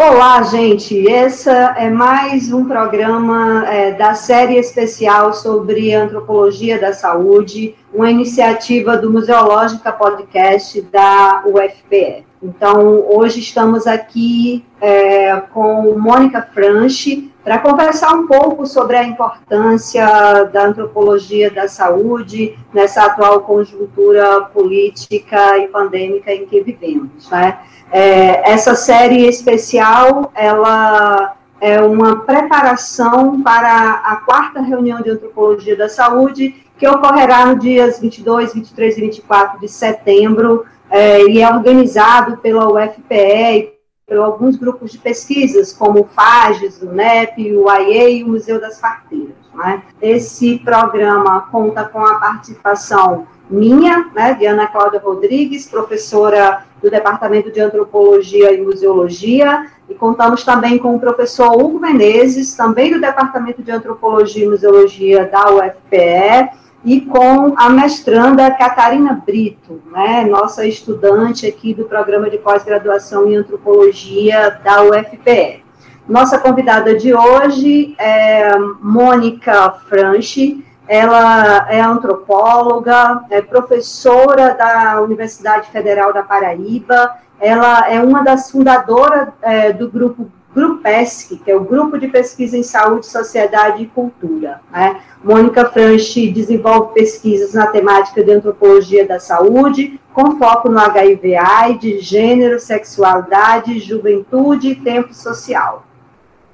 Olá, gente. Esse é mais um programa é, da série especial sobre antropologia da saúde, uma iniciativa do Museológica Podcast da UFPE. Então, hoje estamos aqui é, com Mônica Franchi para conversar um pouco sobre a importância da antropologia da saúde nessa atual conjuntura política e pandêmica em que vivemos, né? É, essa série especial, ela é uma preparação para a quarta reunião de antropologia da saúde, que ocorrerá nos dias 22, 23 e 24 de setembro, é, e é organizado pela UFPE e por alguns grupos de pesquisas, como o FAGES, o NEP, o AIE e o Museu das Parteiras. Né? Esse programa conta com a participação minha, né, de Ana Cláudia Rodrigues, professora do Departamento de Antropologia e Museologia, e contamos também com o professor Hugo Menezes, também do Departamento de Antropologia e Museologia da UFPE, e com a mestranda Catarina Brito, né, nossa estudante aqui do programa de pós-graduação em Antropologia da UFPE. Nossa convidada de hoje é Mônica Franchi, ela é antropóloga, é professora da Universidade Federal da Paraíba, ela é uma das fundadoras é, do grupo GRUPESC, que é o Grupo de Pesquisa em Saúde, Sociedade e Cultura. Né? Mônica Franchi desenvolve pesquisas na temática de antropologia da saúde, com foco no HIV, AIDS, gênero, sexualidade, juventude e tempo social.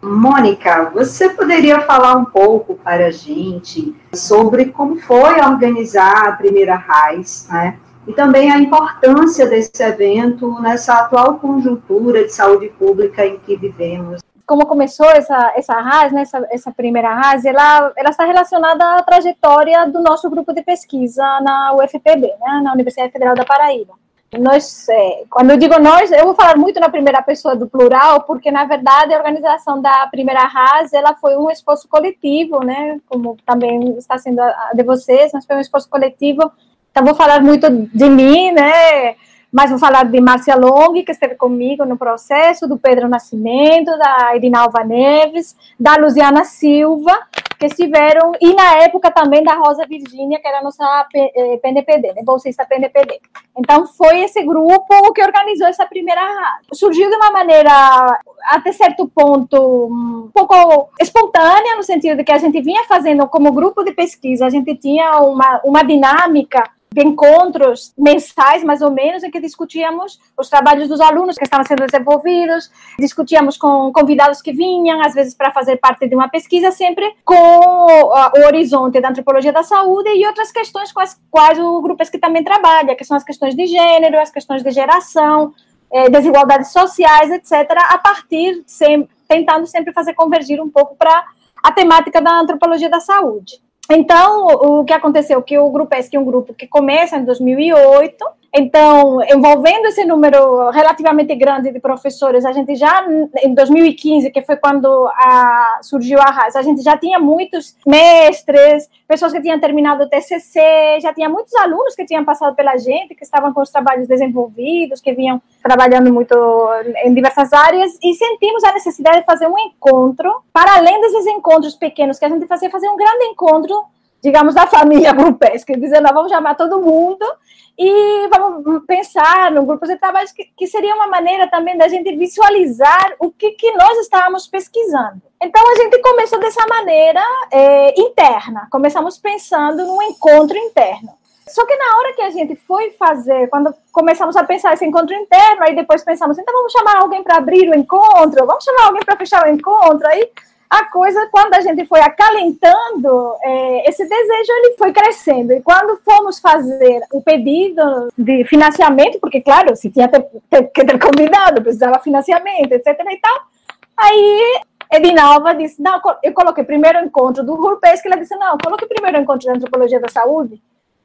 Mônica, você poderia falar um pouco para a gente sobre como foi organizar a primeira RAIS, né? E também a importância desse evento nessa atual conjuntura de saúde pública em que vivemos. Como começou essa, essa RAS, né, essa, essa primeira RAS, ela, ela está relacionada à trajetória do nosso grupo de pesquisa na UFPB, né, na Universidade Federal da Paraíba nós, é, quando eu digo nós, eu vou falar muito na primeira pessoa do plural, porque na verdade a organização da primeira RAS, ela foi um esforço coletivo, né, como também está sendo a de vocês, mas foi um esforço coletivo. Então vou falar muito de mim, né, mas vou falar de Márcia Long, que esteve comigo no processo, do Pedro Nascimento, da Edinalva Neves, da Luciana Silva, que estiveram, e na época também da Rosa Virgínia, que era nossa PNPD, eh, né, bolsista PNPD. Então, foi esse grupo que organizou essa primeira rádio. Surgiu de uma maneira, até certo ponto, um pouco espontânea, no sentido de que a gente vinha fazendo, como grupo de pesquisa, a gente tinha uma, uma dinâmica de encontros mensais, mais ou menos, em que discutíamos os trabalhos dos alunos que estavam sendo desenvolvidos, discutíamos com convidados que vinham, às vezes para fazer parte de uma pesquisa, sempre com o horizonte da antropologia da saúde e outras questões com as quais o grupo que também trabalha, que são as questões de gênero, as questões de geração, eh, desigualdades sociais, etc., a partir, sempre, tentando sempre fazer convergir um pouco para a temática da antropologia da saúde. Então, o que aconteceu? Que o Grupo ESC é um grupo que começa em 2008, então, envolvendo esse número relativamente grande de professores, a gente já, em 2015, que foi quando a, surgiu a RAS, a gente já tinha muitos mestres, pessoas que tinham terminado o TCC, já tinha muitos alunos que tinham passado pela gente, que estavam com os trabalhos desenvolvidos, que vinham trabalhando muito em diversas áreas, e sentimos a necessidade de fazer um encontro, para além desses encontros pequenos que a gente fazia, fazer um grande encontro digamos, da família Grupesca, dizendo, vamos chamar todo mundo e vamos pensar no grupo de trabalho que, que, seria uma maneira também da gente visualizar o que, que nós estávamos pesquisando. Então, a gente começou dessa maneira é, interna, começamos pensando num encontro interno. Só que na hora que a gente foi fazer, quando começamos a pensar esse encontro interno, aí depois pensamos, então vamos chamar alguém para abrir o encontro, vamos chamar alguém para fechar o encontro, aí a coisa, quando a gente foi acalentando, é, esse desejo ele foi crescendo. E quando fomos fazer o pedido de financiamento, porque, claro, se tinha ter, ter, que ter convidado, precisava financiamento, etc. e tal, aí Edinalva disse, não, eu coloquei primeiro encontro do Rurpes, que ela disse, não, coloquei primeiro encontro de antropologia da saúde,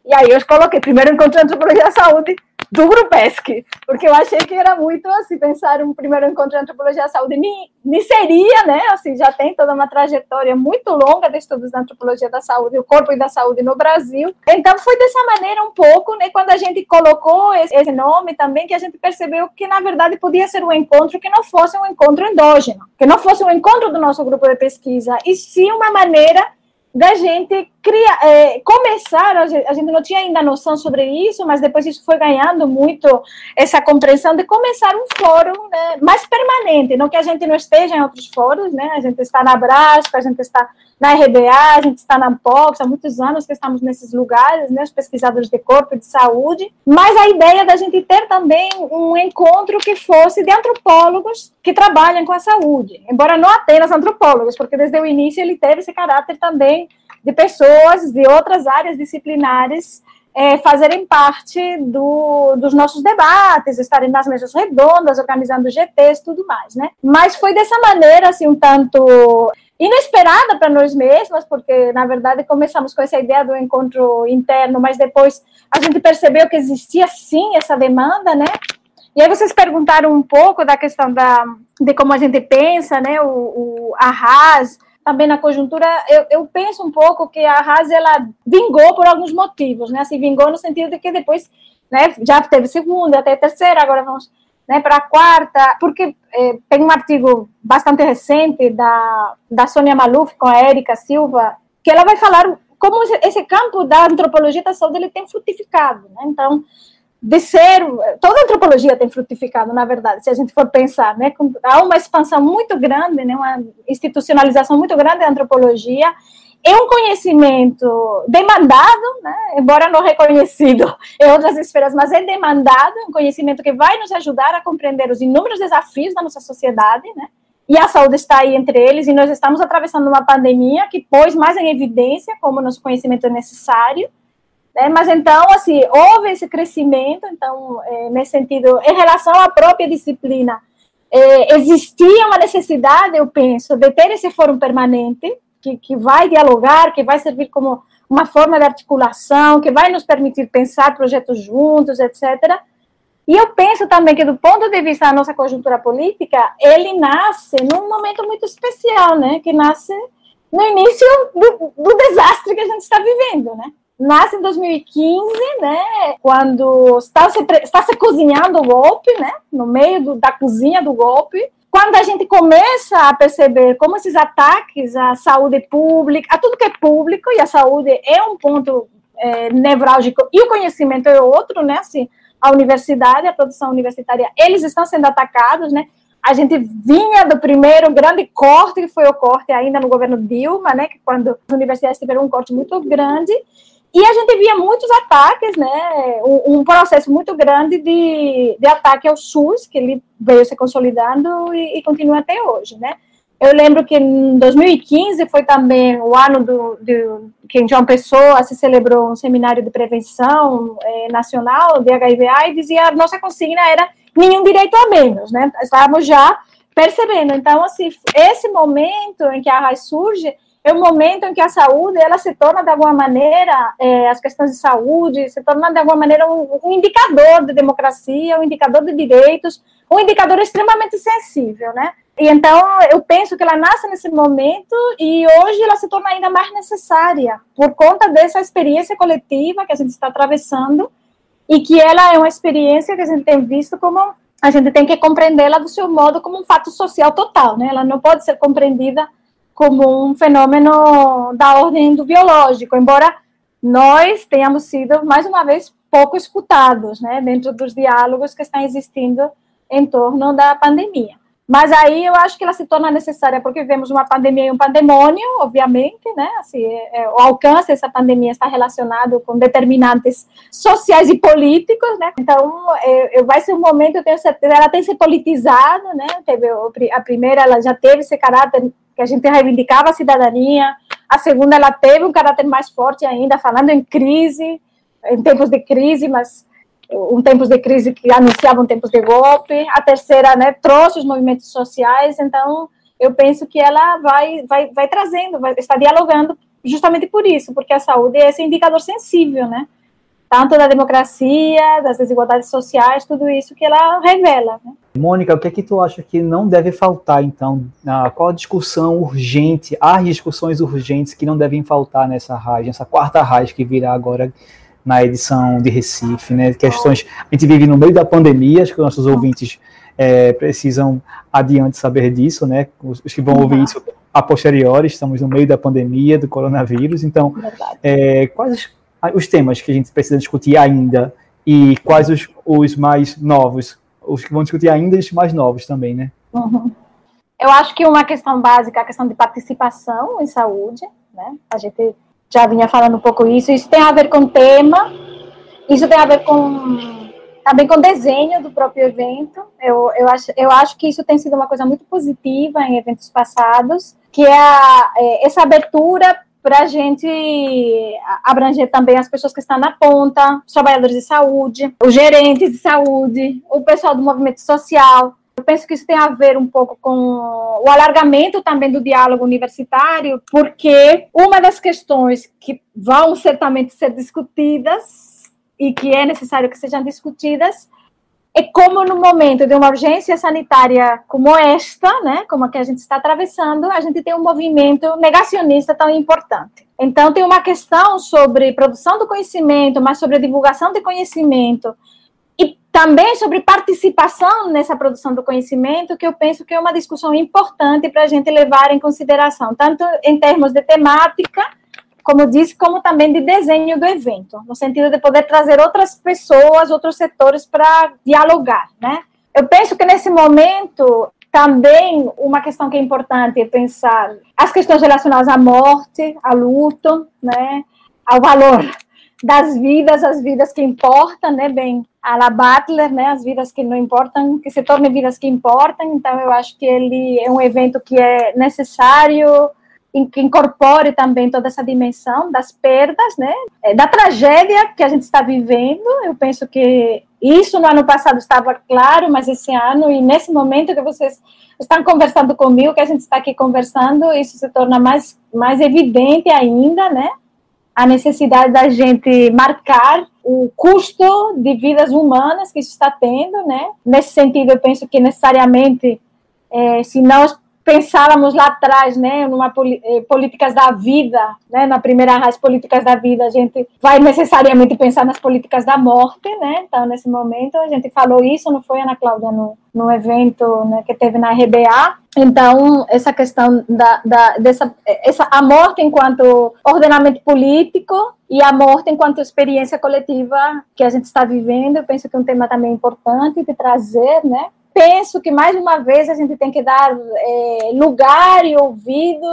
e aí eu coloquei primeiro encontro de antropologia da saúde do Grupesc, porque eu achei que era muito assim, pensar um primeiro encontro de antropologia da saúde. Me, me seria, né, assim, já tem toda uma trajetória muito longa de estudos da antropologia da saúde, o corpo e da saúde no Brasil, então foi dessa maneira um pouco, né, quando a gente colocou esse, esse nome também, que a gente percebeu que, na verdade, podia ser um encontro que não fosse um encontro endógeno, que não fosse um encontro do nosso grupo de pesquisa, e sim uma maneira da gente criar, é, começar, a gente, não tinha ainda noção sobre isso, mas depois isso foi ganhando muito essa compreensão de começar um fórum né, mais permanente, não que a gente não esteja em outros fóruns, né, a gente está na Braspa, a gente está na RBA, a gente está na POX, há muitos anos que estamos nesses lugares, né, os pesquisadores de corpo de saúde, mas a ideia da gente ter também um encontro que fosse de antropólogos que trabalham com a saúde, embora não apenas antropólogos, porque desde o início ele teve esse caráter também de pessoas de outras áreas disciplinares é, fazerem parte do, dos nossos debates, estarem nas mesas redondas, organizando GTs, tudo mais, né? Mas foi dessa maneira, assim, um tanto inesperada para nós mesmas, porque, na verdade, começamos com essa ideia do encontro interno, mas depois a gente percebeu que existia, sim, essa demanda, né? E aí vocês perguntaram um pouco da questão da, de como a gente pensa, né? O, o a RAS, também na conjuntura, eu, eu, penso um pouco que a Haas, ela vingou por alguns motivos, né? Assim, vingou no sentido de que depois, né, já teve segunda, até terceira, agora vamos né, para a quarta, porque é, tem um artigo bastante recente da, da Sônia Maluf com a Érica Silva, que ela vai falar como esse campo da antropologia da saúde ele tem frutificado, né? Então, de ser. Toda antropologia tem frutificado, na verdade, se a gente for pensar, né? Há uma expansão muito grande, né? uma institucionalização muito grande da antropologia. É um conhecimento demandado, né? embora não reconhecido em outras esferas, mas é demandado, um conhecimento que vai nos ajudar a compreender os inúmeros desafios da nossa sociedade, né? e a saúde está aí entre eles, e nós estamos atravessando uma pandemia que pôs mais em evidência como nosso conhecimento é necessário, né? Mas então, assim, houve esse crescimento, então, é, nesse sentido, em relação à própria disciplina, é, existia uma necessidade, eu penso, de ter esse fórum permanente, que, que vai dialogar, que vai servir como uma forma de articulação, que vai nos permitir pensar projetos juntos, etc. E eu penso também que, do ponto de vista da nossa conjuntura política, ele nasce num momento muito especial, né? Que nasce no início do, do desastre que a gente está vivendo, né? Nasce em 2015, né, quando está se, está se cozinhando o golpe, né, no meio do, da cozinha do golpe, quando a gente começa a perceber como esses ataques à saúde pública, a tudo que é público, e a saúde é um ponto é, nevrálgico, e o conhecimento é outro, né, assim, a universidade, a produção universitária, eles estão sendo atacados, né, a gente vinha do primeiro grande corte, que foi o corte ainda no governo Dilma, né, que quando as universidades tiveram um corte muito grande, e a gente via muitos ataques, né? Um, um, processo muito grande de, de ataque ao SUS, que ele veio se consolidando e, e, continua até hoje, né? Eu lembro que em 2015 foi também o ano do, do que em João Pessoa se celebrou um seminário de prevenção é, nacional de HIV/AIDS e a nossa consigna era nenhum direito a menos, né? Estávamos já percebendo. Então, assim, esse momento em que a RAI surge é um momento em que a saúde ela se torna de alguma maneira é, as questões de saúde se torna de alguma maneira um, um, indicador de democracia, um indicador de direitos, um indicador extremamente sensível, né? E então eu penso que ela nasce nesse momento e hoje ela se torna ainda mais necessária por conta dessa experiência coletiva que a gente está atravessando e que ela é uma experiência que a gente tem visto como a gente tem que compreendê-la do seu modo como um fato social total, né? Ela não pode ser compreendida como um fenômeno da ordem do biológico, embora nós tenhamos sido, mais uma vez, pouco escutados, né, dentro dos diálogos que estão existindo em torno da pandemia. Mas aí eu acho que ela se torna necessária porque vivemos uma pandemia e um pandemônio, obviamente, né? Assim, é, é, o alcance dessa pandemia está relacionado com determinantes sociais e políticos, né? Então, é, vai ser um momento, eu tenho certeza, ela tem se politizado, né? Teve a primeira, ela já teve esse caráter que a gente reivindicava a cidadania. A segunda, ela teve um caráter mais forte ainda, falando em crise, em tempos de crise, mas um tempos de crise que anunciavam tempos de golpe. A terceira, né, trouxe os movimentos sociais. Então, eu penso que ela vai, vai, vai trazendo, vai estar dialogando justamente por isso, porque a saúde é esse indicador sensível, né? Tanto da democracia, das desigualdades sociais, tudo isso que ela revela. Né? Mônica, o que é que tu acha que não deve faltar, então? Ah, qual a discussão urgente, as discussões urgentes que não devem faltar nessa RAIS, nessa quarta RAIS que virá agora na edição de Recife, né? Questões, a gente vive no meio da pandemia, acho que os nossos ouvintes é, precisam adiante saber disso, né? Os, os que vão ouvir isso a posteriori, estamos no meio da pandemia do coronavírus, então, é, quais os, os, temas que a gente precisa discutir ainda e quais os, os mais novos, os que vão discutir ainda os mais novos também, né? Uhum. Eu acho que uma questão básica é a questão de participação em saúde, né? A gente já vinha falando um pouco isso, isso tem a ver com tema, isso tem a ver com também com desenho do próprio evento. Eu, eu, acho, eu acho que isso tem sido uma coisa muito positiva em eventos passados, que é, a, é essa abertura para a gente abranger também as pessoas que estão na ponta, os trabalhadores de saúde, os gerentes de saúde, o pessoal do movimento social. Eu penso que isso tem a ver um pouco com o alargamento também do diálogo universitário, porque uma das questões que vão certamente ser discutidas e que é necessário que sejam discutidas é como no momento de uma urgência sanitária como esta, né, como a que a gente está atravessando, a gente tem um movimento negacionista tão importante. Então tem uma questão sobre produção do conhecimento, mas sobre divulgação de conhecimento e também sobre participação nessa produção do conhecimento, que eu penso que é uma discussão importante para a gente levar em consideração, tanto em termos de temática como disse, como também de desenho do evento, no sentido de poder trazer outras pessoas, outros setores para dialogar, né? Eu penso que nesse momento também uma questão que é importante é pensar as questões relacionadas à morte, ao luto, né, ao valor das vidas, as vidas que importam, né, bem, a la Butler, né, as vidas que não importam, que se tornem vidas que importam. Então eu acho que ele é um evento que é necessário que incorpore também toda essa dimensão das perdas, né, é, da tragédia que a gente está vivendo. Eu penso que isso no ano passado estava claro, mas esse ano e nesse momento que vocês estão conversando comigo, que a gente está aqui conversando, isso se torna mais mais evidente ainda, né? A necessidade da gente marcar o custo de vidas humanas que isso está tendo, né? Nesse sentido, eu penso que necessariamente, é, se nós pensávamos lá atrás, né, numa eh, políticas da vida, né, na primeira raiz políticas da vida, a gente vai necessariamente pensar nas políticas da morte, né? Então nesse momento a gente falou isso, não foi Ana Cláudia no, no evento né, que teve na RBA. Então essa questão da, da dessa essa a morte enquanto ordenamento político e a morte enquanto experiência coletiva que a gente está vivendo, eu penso que é um tema também importante de trazer, né? Penso que, mais uma vez, a gente tem que dar é, lugar e ouvido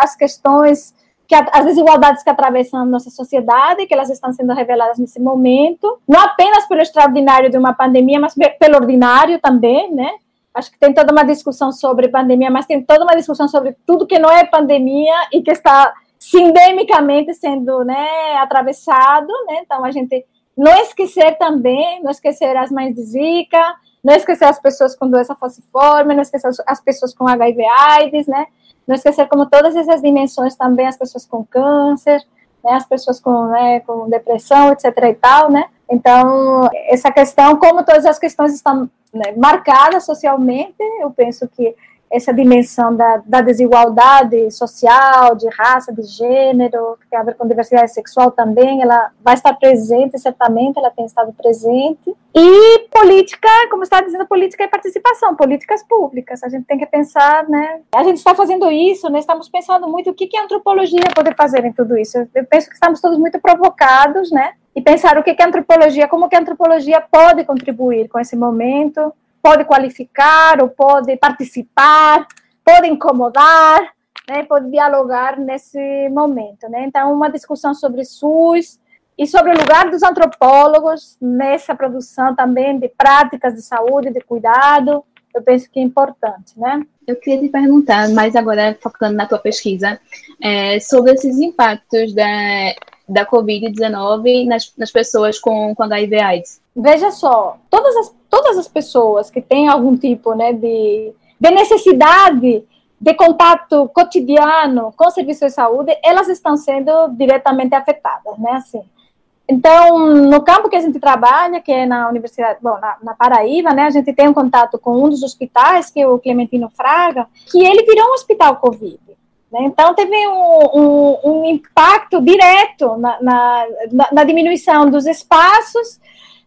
às questões, que as desigualdades que atravessam nossa sociedade, que elas estão sendo reveladas nesse momento, não apenas pelo extraordinário de uma pandemia, mas pelo ordinário também, né? Acho que tem toda uma discussão sobre pandemia, mas tem toda uma discussão sobre tudo que não é pandemia e que está sindemicamente sendo né, atravessado, né? Então, a gente não esquecer também, não esquecer as mães de Zika, não esquecer as pessoas com doença falciforme, não esquecer as pessoas com HIV AIDS, né? Não esquecer como todas essas dimensões também, as pessoas com câncer, né? As pessoas com, né, com depressão, etc e tal, né? Então, essa questão, como todas as questões estão né, marcadas socialmente, eu penso que essa dimensão da, da, desigualdade social, de raça, de gênero, que tem a ver com diversidade sexual também, ela vai estar presente, certamente, ela tem estado presente. E política, como está dizendo, política e participação, políticas públicas. A gente tem que pensar, né? A gente está fazendo isso, né? Estamos pensando muito o que, que a antropologia pode fazer em tudo isso. Eu penso que estamos todos muito provocados, né? E pensar o que, que a antropologia, como que a antropologia pode contribuir com esse momento, pode qualificar ou pode participar, pode incomodar, né, pode dialogar nesse momento. Né? Então, uma discussão sobre SUS e sobre o lugar dos antropólogos nessa produção também de práticas de saúde, de cuidado, eu penso que é importante, né? Eu queria te perguntar, mas agora focando na tua pesquisa, é, sobre esses impactos da, da Covid-19 nas, nas pessoas com, com HIV AIDS. Veja só, todas as, todas as pessoas que têm algum tipo né, de, de necessidade de contato cotidiano com o serviço de saúde, elas estão sendo diretamente afetadas, né? Assim, então, no campo que a gente trabalha, que é na Universidade, bom, na, na, Paraíba, né, a gente tem um contato com um dos hospitais, que é o Clementino Fraga, que ele virou um hospital Covid. Né? Então, teve um, um, um impacto direto na, na, na, diminuição dos espaços,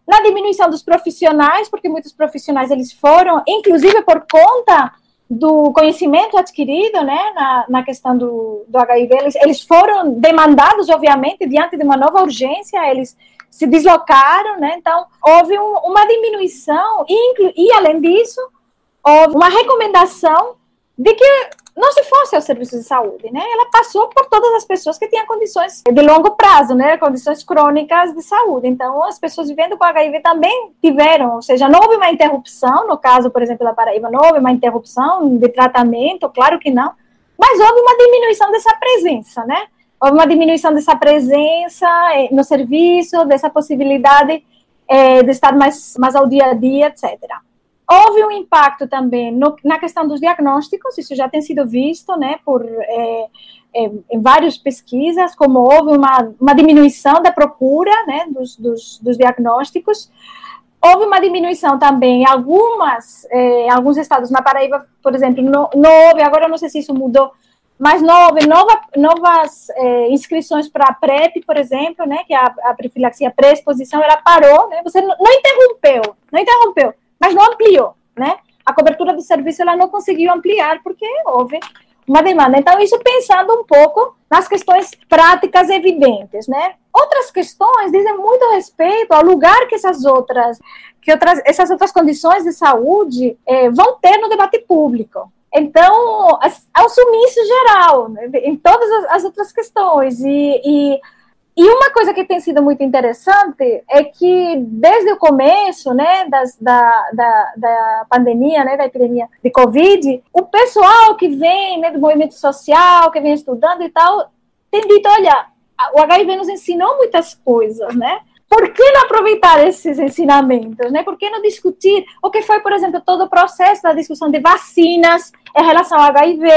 na diminuição dos profissionais, porque muitos profissionais eles foram, inclusive por conta do conhecimento adquirido né, na, na questão do, do HIV, eles, eles foram demandados, obviamente, diante de uma nova urgência, eles se deslocaram, né, então houve um, uma diminuição, e, e além disso, houve uma recomendação de que não se fosse ao serviço de saúde, né? Ela passou por todas as pessoas que tinham condições de longo prazo, né? Condições crônicas de saúde. Então, as pessoas vivendo com HIV também tiveram, ou seja, não houve uma interrupção, no caso, por exemplo, da Paraíba, não houve uma interrupção de tratamento, claro que não, mas houve uma diminuição dessa presença, né? Houve uma diminuição dessa presença eh, no serviço, dessa possibilidade é, de estar mais, mais ao dia a dia, etc. Houve um impacto também no, na questão dos diagnósticos, isso já tem sido visto né, por, é, é, em várias pesquisas, como houve uma, uma diminuição da procura né, dos, dos, dos diagnósticos. Houve uma diminuição também em algumas, é, alguns estados, na Paraíba, por exemplo, não, não houve, agora eu não sei se isso mudou, mas não houve nova, novas é, inscrições para a PrEP, por exemplo, né, que é a, a profilaxia pré-exposição, ela parou, né, você não, não interrompeu, não interrompeu, mas não ampliou, né? A cobertura do serviço ela não conseguiu ampliar porque houve uma demanda. Então, isso pensando um pouco nas questões práticas evidentes, né? Outras questões dizem muito respeito ao lugar que essas outras, que outras, essas outras condições de saúde eh, vão ter no debate público. Então, ao sumiço geral, né? em todas as, as outras questões. E, e e uma coisa que tem sido muito interessante é que desde o começo, né, das, da, da, da pandemia, né, da epidemia de Covid, o pessoal que vem, né, do movimento social, que vem estudando e tal, tem dito, olha, o HIV nos ensinou muitas coisas, né? Por que não aproveitar esses ensinamentos, né? Por que não discutir o que foi, por exemplo, todo o processo da discussão de vacinas em relação ao HIV,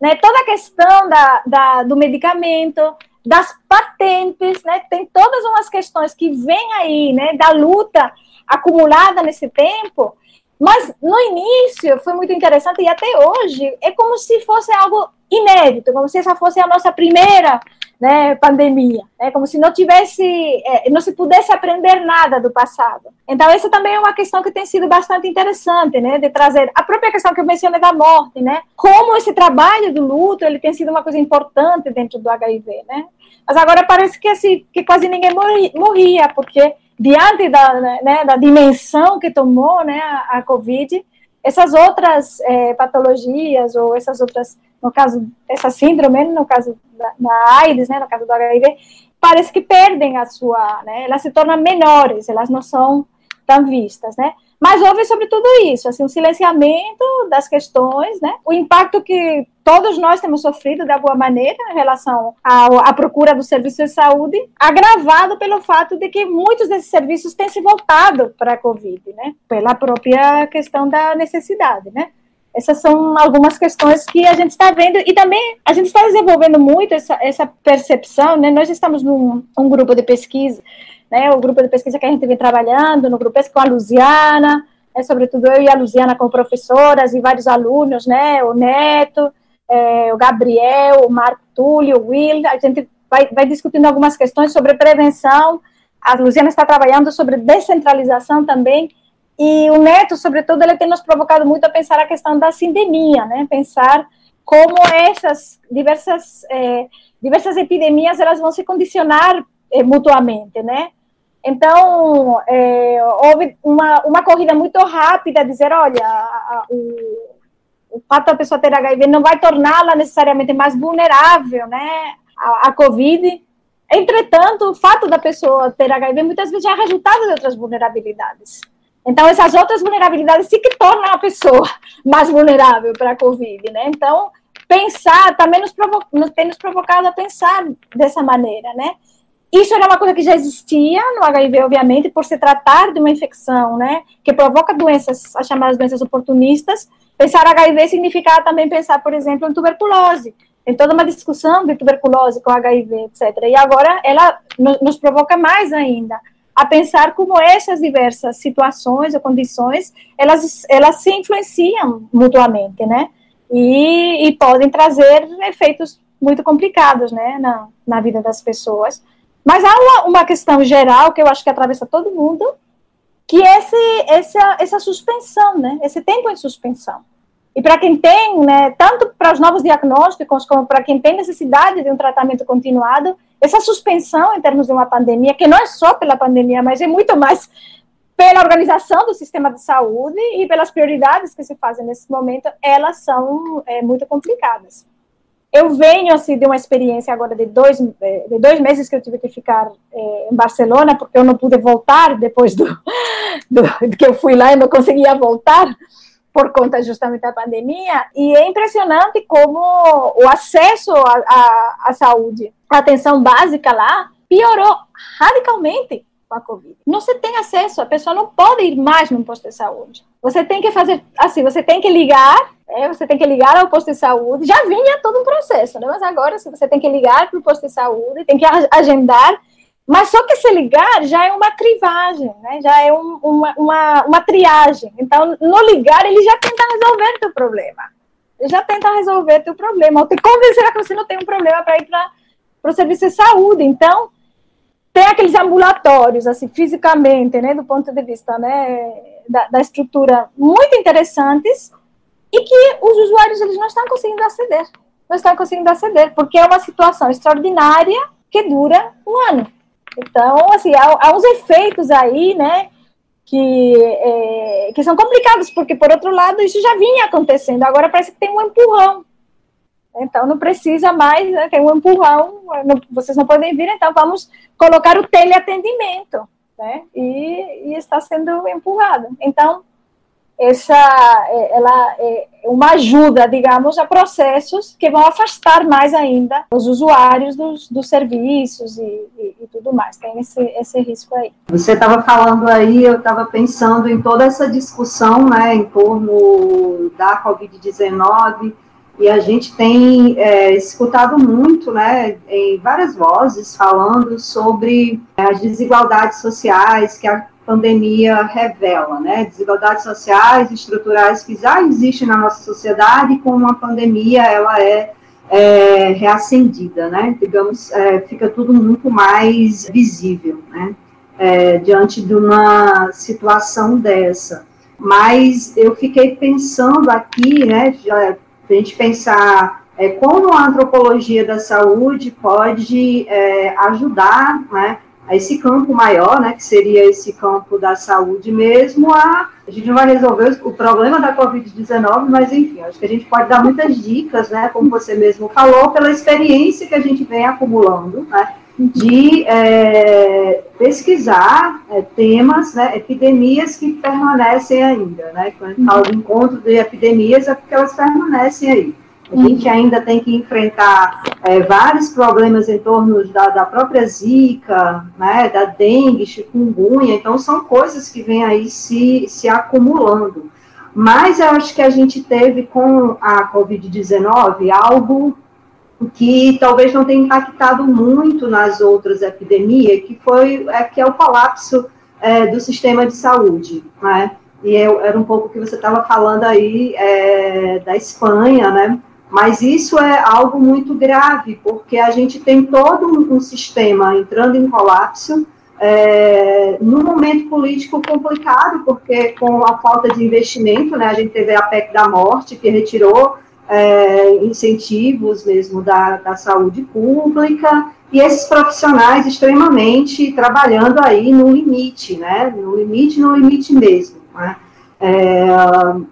né? Toda a questão da, da do medicamento, das patentes, né? Tem todas umas questões que vêm aí, né, da luta acumulada nesse tempo, mas no início foi muito interessante e até hoje é como se fosse algo inédito, como se essa fosse a nossa primeira né, pandemia, né, como se não tivesse, é, não se pudesse aprender nada do passado. Então essa também é uma questão que tem sido bastante interessante, né, de trazer a própria questão que eu mencionei da morte, né, como esse trabalho do luto ele tem sido uma coisa importante dentro do HIV, né. Mas agora parece que assim que quase ninguém morria, porque diante da, né, da dimensão que tomou né, a, a Covid, essas outras é, patologias ou essas outras, no caso, essa síndrome, no caso da, da AIDS, né, no caso do HIV, parece que perdem a sua, né, elas se tornam menores, elas não são tão vistas, né? Mas houve sobre tudo isso, assim, um silenciamento das questões, né? O impacto que todos nós temos sofrido de alguma maneira em relação à, procura do serviço de saúde, agravado pelo fato de que muitos desses serviços têm se voltado para a Covid, né? Pela própria questão da necessidade, né? Essas são algumas questões que a gente está vendo e também a gente está desenvolvendo muito essa, essa percepção, né? Nós estamos num um grupo de pesquisa né, o grupo de pesquisa que a gente vem trabalhando, no grupo com a Luziana, né, sobretudo eu e a Luziana como professoras e vários alunos, né, o Neto, é, o Gabriel, o Marco Túlio, o Will, a gente vai, vai discutindo algumas questões sobre prevenção, a Luziana está trabalhando sobre descentralização também, e o Neto, sobretudo, ele tem nos provocado muito a pensar a questão da sindemia, né, pensar como essas diversas, é, diversas epidemias elas vão se condicionar é, mutuamente, né? Então, é, houve uma, uma corrida muito rápida, dizer, olha, a, a, o, o fato da pessoa ter HIV não vai torná-la necessariamente mais vulnerável, né, à Covid. Entretanto, o fato da pessoa ter HIV muitas vezes já é resultado de outras vulnerabilidades. Então, essas outras vulnerabilidades sim que tornam a pessoa mais vulnerável para a Covid, né? Então, pensar também nos, provo tem nos provocado a pensar dessa maneira, né? Isso era uma coisa que já existia no HIV, obviamente, por se tratar de uma infecção, né, que provoca doenças, as chamadas doenças oportunistas. Pensar HIV significava também pensar, por exemplo, em tuberculose. Tem toda uma discussão de tuberculose com HIV, etc. E agora ela nos provoca mais ainda a pensar como essas diversas situações ou condições elas elas se influenciam mutuamente, né? E, e podem trazer efeitos muito complicados, né, na, na vida das pessoas. Mas há uma, uma questão geral que eu acho que atravessa todo mundo, que é esse, essa, essa suspensão, né? Esse tempo em suspensão. E para quem tem, né, tanto para os novos diagnósticos como para quem tem necessidade de um tratamento continuado, essa suspensão em termos de uma pandemia, que não é só pela pandemia, mas é muito mais pela organização do sistema de saúde e pelas prioridades que se fazem nesse momento, elas são é, muito complicadas. Eu venho assim de uma experiência agora de dois, é, de dois meses que eu tive que ficar é, em Barcelona, porque eu não pude voltar depois do, do, que eu fui lá e não conseguia voltar por conta justamente da pandemia. E é impressionante como o acesso à saúde, a atenção básica lá, piorou radicalmente com a Covid. Não se tem acesso, a pessoa não pode ir mais no posto de saúde. Você tem que fazer assim, você tem que ligar, é, você tem que ligar ao posto de saúde. Já vinha todo um processo, né? Mas agora se você tem que ligar para o posto de saúde, tem que agendar. Mas só que se ligar já é uma crivagem, né? Já é um, uma, uma, uma triagem. Então, no ligar, ele já tenta resolver teu problema. Ele já tenta resolver teu problema. Ou te convencer que você não tem um problema para ir para o serviço de saúde. Então, tem aqueles ambulatórios, assim, fisicamente, né, do ponto de vista, né, da, da, estrutura, muito interessantes, e que os usuários, eles não estão conseguindo aceder, não estão conseguindo aceder, porque é uma situação extraordinária que dura um ano. Então, assim, há, há uns efeitos aí, né, que, é, que são complicados, porque, por outro lado, isso já vinha acontecendo, agora parece que tem um empurrão, então não precisa mais, né, tem um empurrão, não, vocês não podem vir, então vamos colocar o teleatendimento, né? E, e está sendo empurrado. Então essa é, ela é uma ajuda, digamos, a processos que vão afastar mais ainda os usuários dos, dos serviços e, e, e tudo mais. Tem esse, esse risco aí. Você estava falando aí, eu estava pensando em toda essa discussão, né, em torno da Covid-19 e a gente tem é, escutado muito, né, em várias vozes falando sobre as desigualdades sociais que a pandemia revela, né, desigualdades sociais estruturais que já existem na nossa sociedade com uma pandemia ela é, é reacendida, né, digamos, é, fica tudo muito mais visível, né, é, diante de uma situação dessa. Mas eu fiquei pensando aqui, né, já a gente pensar é, como a antropologia da saúde pode é, ajudar né, a esse campo maior, né, que seria esse campo da saúde mesmo, a, a gente não vai resolver o problema da Covid-19, mas enfim, acho que a gente pode dar muitas dicas, né, como você mesmo falou, pela experiência que a gente vem acumulando, né, de é, pesquisar é, temas, né, epidemias que permanecem ainda, né? Quando a gente fala de encontro de epidemias é porque elas permanecem aí. A gente ainda tem que enfrentar é, vários problemas em torno da, da, própria zika, né, da dengue, chikungunya, então são coisas que vêm aí se, se acumulando. Mas eu acho que a gente teve com a Covid-19 algo que talvez não tenha impactado muito nas outras epidemias, que foi é, que é o colapso é, do sistema de saúde, né? E eu, era um pouco que você estava falando aí é, da Espanha, né? Mas isso é algo muito grave, porque a gente tem todo um, um sistema entrando em colapso, é, num momento político complicado, porque com a falta de investimento, né, a gente teve a PEC da morte, que retirou é, incentivos mesmo da, da saúde pública, e esses profissionais extremamente trabalhando aí no limite, né? No limite, no limite mesmo. Né? É,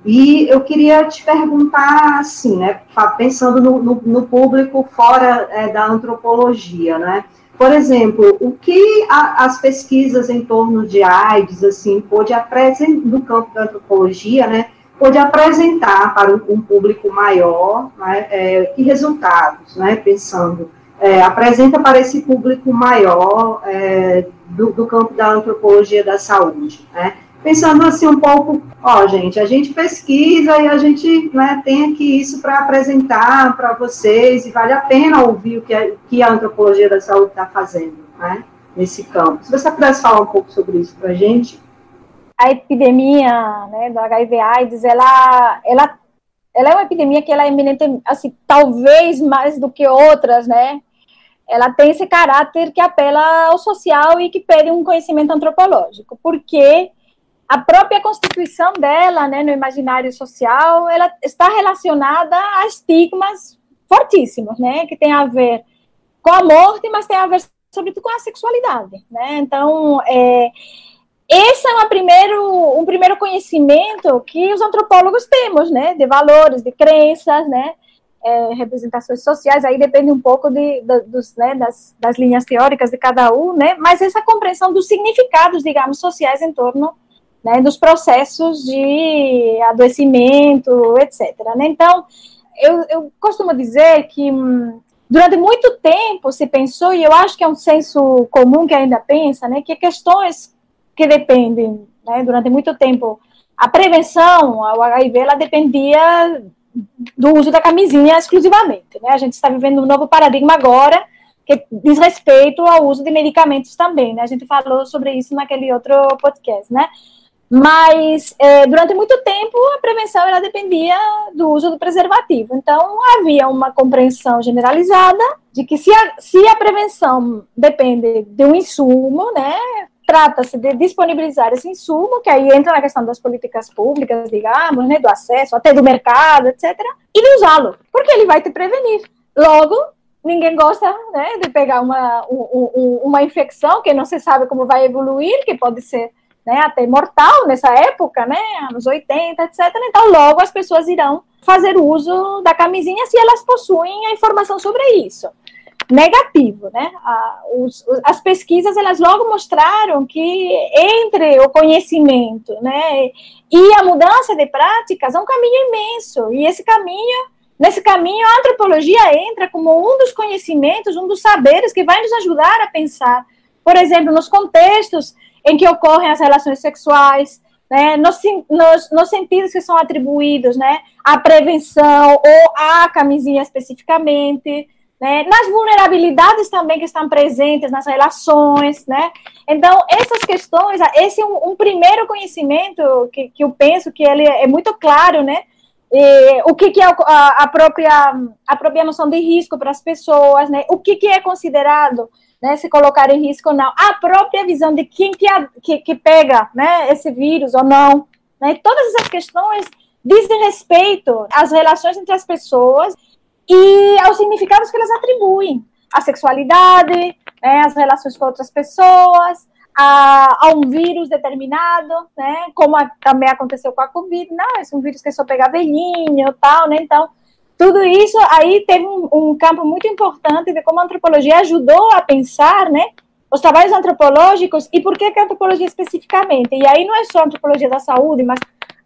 e eu queria te perguntar assim, né? Pensando no, no, no público fora é, da antropologia, né? Por exemplo, o que a, as pesquisas em torno de AIDS, assim, pode apresentar, no campo da antropologia, né, pode apresentar para um, um público maior, né, é, que resultados, né, pensando, é, apresenta para esse público maior é, do, do, campo da antropologia da saúde, né, pensando assim um pouco, ó, gente, a gente pesquisa e a gente né, tem aqui isso para apresentar para vocês, e vale a pena ouvir o que a, que a antropologia da saúde está fazendo, né, nesse campo. Se você pudesse falar um pouco sobre isso para a gente. A epidemia né, do HIV/AIDS, ela, ela, ela é uma epidemia que ela é eminente, assim, talvez mais do que outras, né, ela tem esse caráter que apela ao social e que pede um conhecimento antropológico, porque a própria constituição dela, né, no imaginário social, ela está relacionada a estigmas fortíssimos, né, que tem a ver com a morte, mas tem a ver sobretudo com a sexualidade, né? Então, é, esse é um primeiro, um primeiro conhecimento que os antropólogos temos, né, de valores, de crenças, né, é, representações sociais, aí depende um pouco de, de dos, né, das, das linhas teóricas de cada um, né, mas essa compreensão dos significados, digamos, sociais em torno né, dos processos de adoecimento, etc. Né? Então, eu, eu costumo dizer que hum, durante muito tempo se pensou, e eu acho que é um senso comum que ainda pensa, né, que questões que dependem, né, durante muito tempo, a prevenção ao HIV, ela dependia do uso da camisinha exclusivamente, né, a gente está vivendo um novo paradigma agora, que diz respeito ao uso de medicamentos também, né, a gente falou sobre isso naquele outro podcast, né, mas é, durante muito tempo a prevenção ela dependia do uso do preservativo. Então havia uma compreensão generalizada de que se a, se a prevenção depende de um insumo, né, trata-se de disponibilizar esse insumo, que aí entra na questão das políticas públicas, digamos, né, do acesso, até do mercado, etc., e de usá-lo, porque ele vai te prevenir. Logo, ninguém gosta né, de pegar uma, um, uma infecção que não se sabe como vai evoluir, que pode ser né, até mortal nessa época, né, anos 80, etc. Então, logo as pessoas irão fazer uso da camisinha se elas possuem a informação sobre isso. Negativo, né? os, as pesquisas elas logo mostraram que entre o conhecimento, né, e a mudança de práticas é um caminho imenso e esse caminho Nesse caminho, a antropologia entra como um dos conhecimentos, um dos saberes que vai nos ajudar a pensar, por exemplo, nos contextos em que ocorrem as relações sexuais, né, nos, nos, nos, sentidos que são atribuídos né, à prevenção ou à camisinha especificamente, né, nas vulnerabilidades também que estão presentes nas relações, né? Então, essas questões, esse é um, um primeiro conhecimento que, que eu penso que ele é muito claro, né? E, o que, que é a, a, própria, a própria noção de risco para as pessoas, né? O que, que é considerado né, se colocar em risco ou não, a própria visão de quem que, que, que pega né, esse vírus ou não. Né, todas essas questões dizem respeito às relações entre as pessoas e aos significados que elas atribuem à sexualidade, né, às relações com outras pessoas, a, a, um vírus determinado, né, como a, também aconteceu com a Covid, não, esse é um vírus que só pega velhinho tal, né, então tudo isso aí teve um, um, campo muito importante de como a antropologia ajudou a pensar, né, os trabalhos antropológicos e por que, que a antropologia especificamente. E aí não é só a antropologia da saúde, mas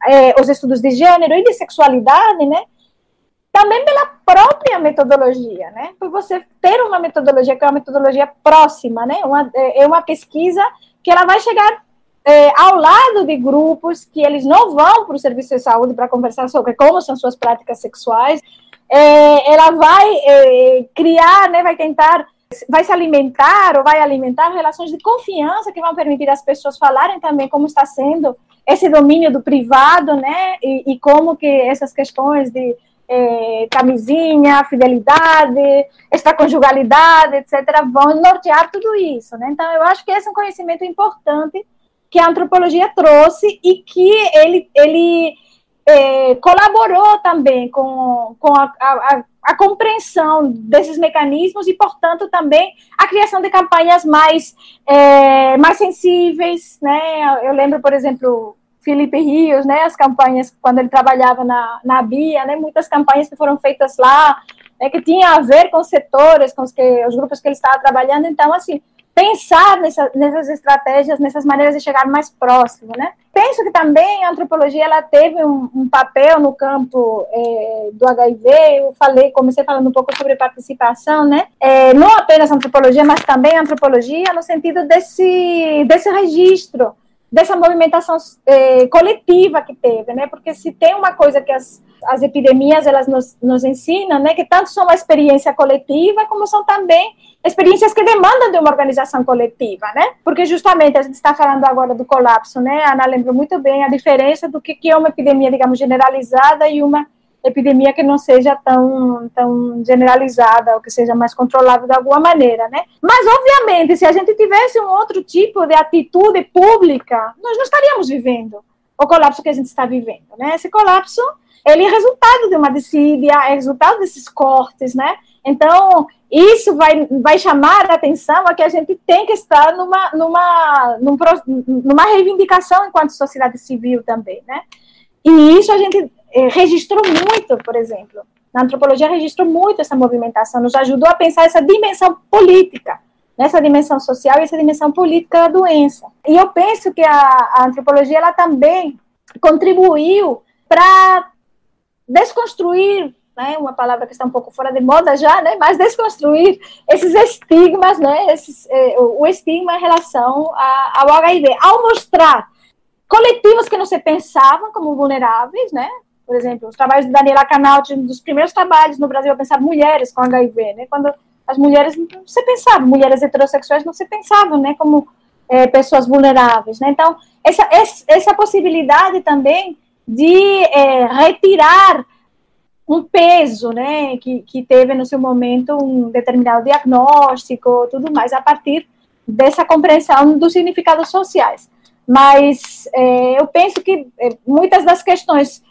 é, os estudos de gênero e de sexualidade, né, também pela própria metodologia, né, por você ter uma metodologia que é uma metodologia próxima, né, uma, é, é uma pesquisa que ela vai chegar é, ao lado de grupos que eles não vão para o serviço de saúde para conversar sobre como são suas práticas sexuais, é, ela vai é, criar, né, vai tentar, vai se alimentar ou vai alimentar relações de confiança que vão permitir as pessoas falarem também como está sendo esse domínio do privado, né, e, e como que essas questões de é, camisinha, fidelidade, extraconjugalidade, etc., vão nortear tudo isso, né? Então, eu acho que esse é um conhecimento importante que a antropologia trouxe e que ele, ele é, colaborou também com, com a, a, a, compreensão desses mecanismos e, portanto, também a criação de campanhas mais, é, mais sensíveis. Né? Eu lembro, por exemplo, Felipe Rios, né, as campanhas, quando ele trabalhava na, na BIA, né, muitas campanhas que foram feitas lá né, que tinha a ver com setores, com os, que, os grupos que ele estava trabalhando. Então, assim, pensar nessa, nessas estratégias, nessas maneiras de chegar mais próximo, né? Penso que também a antropologia ela teve um, um papel no campo é, do HIV. Eu falei, comecei falando um pouco sobre participação, né? É, não apenas antropologia, mas também antropologia no sentido desse desse registro, dessa movimentação é, coletiva que teve, né? Porque se tem uma coisa que as as epidemias elas nos, nos ensinam, né, que tanto são uma experiência coletiva como são também experiências que demandam de uma organização coletiva, né? Porque justamente a gente está falando agora do colapso, né? A Ana lembrou muito bem a diferença do que, que é uma epidemia, digamos, generalizada e uma epidemia que não seja tão, tão generalizada ou que seja mais controlada de alguma maneira, né? Mas, obviamente, se a gente tivesse um outro tipo de atitude pública, nós não estaríamos vivendo o colapso que a gente está vivendo, né? Esse colapso ele é resultado de uma desídia, é resultado desses cortes, né? Então, isso vai, vai chamar a atenção a que a gente tem que estar numa, numa, numa reivindicação enquanto sociedade civil também, né? E isso a gente eh, registrou muito, por exemplo. Na antropologia registrou muito essa movimentação, nos ajudou a pensar essa dimensão política, nessa dimensão social e essa dimensão política da doença. E eu penso que a, a antropologia ela também contribuiu para desconstruir, né, uma palavra que está um pouco fora de moda já, né, mas desconstruir esses estigmas, né, esses, eh, o estigma em relação a, ao HIV, ao mostrar coletivos que não se pensavam como vulneráveis, né, por exemplo, os trabalhos de Daniela Canal, um dos primeiros trabalhos no Brasil a pensar mulheres com HIV, né, quando as mulheres não se pensavam, mulheres heterossexuais não se pensavam, né, como é, pessoas vulneráveis, né, então essa, essa possibilidade também de é, retirar um peso, né, que, que teve no seu momento um determinado diagnóstico, tudo mais, a partir dessa compreensão dos significados sociais. Mas é, eu penso que é, muitas das questões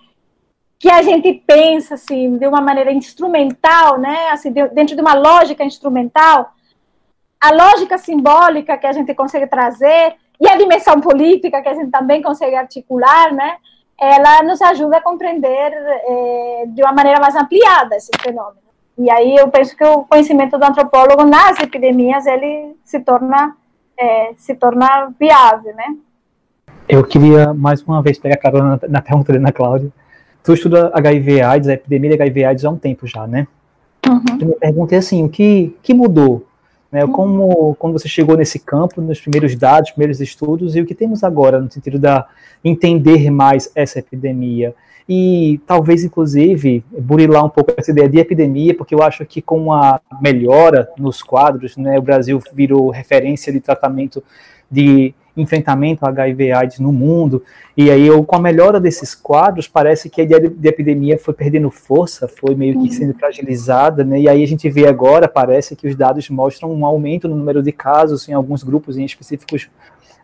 que a gente pensa assim de uma maneira instrumental, né, assim dentro de uma lógica instrumental, a lógica simbólica que a gente consegue trazer e a dimensão política que a gente também consegue articular, né, ela nos ajuda a compreender é, de uma maneira mais ampliada esse fenômeno. E aí eu penso que o conhecimento do antropólogo nas epidemias ele se torna é, se torna viável, né? Eu queria mais uma vez pegar a carona na, na pergunta da Ana Cláudia. Tu estuda HIV/AIDS, a epidemia de HIV/AIDS há um tempo já, né? Uhum. Minha pergunta é assim, o que, que mudou né? Uhum. Como quando você chegou nesse campo, nos primeiros dados, primeiros estudos, e o que temos agora no sentido da entender mais essa epidemia e talvez inclusive burilar um pouco essa ideia de epidemia, porque eu acho que com a melhora nos quadros, né, o Brasil virou referência de tratamento de enfrentamento ao HIV/AIDS no mundo. E aí, eu, com a melhora desses quadros, parece que a ideia de, de epidemia foi perdendo força, foi meio que uhum. sendo fragilizada, né? E aí a gente vê agora, parece que os dados mostram um aumento no número de casos em alguns grupos em específicos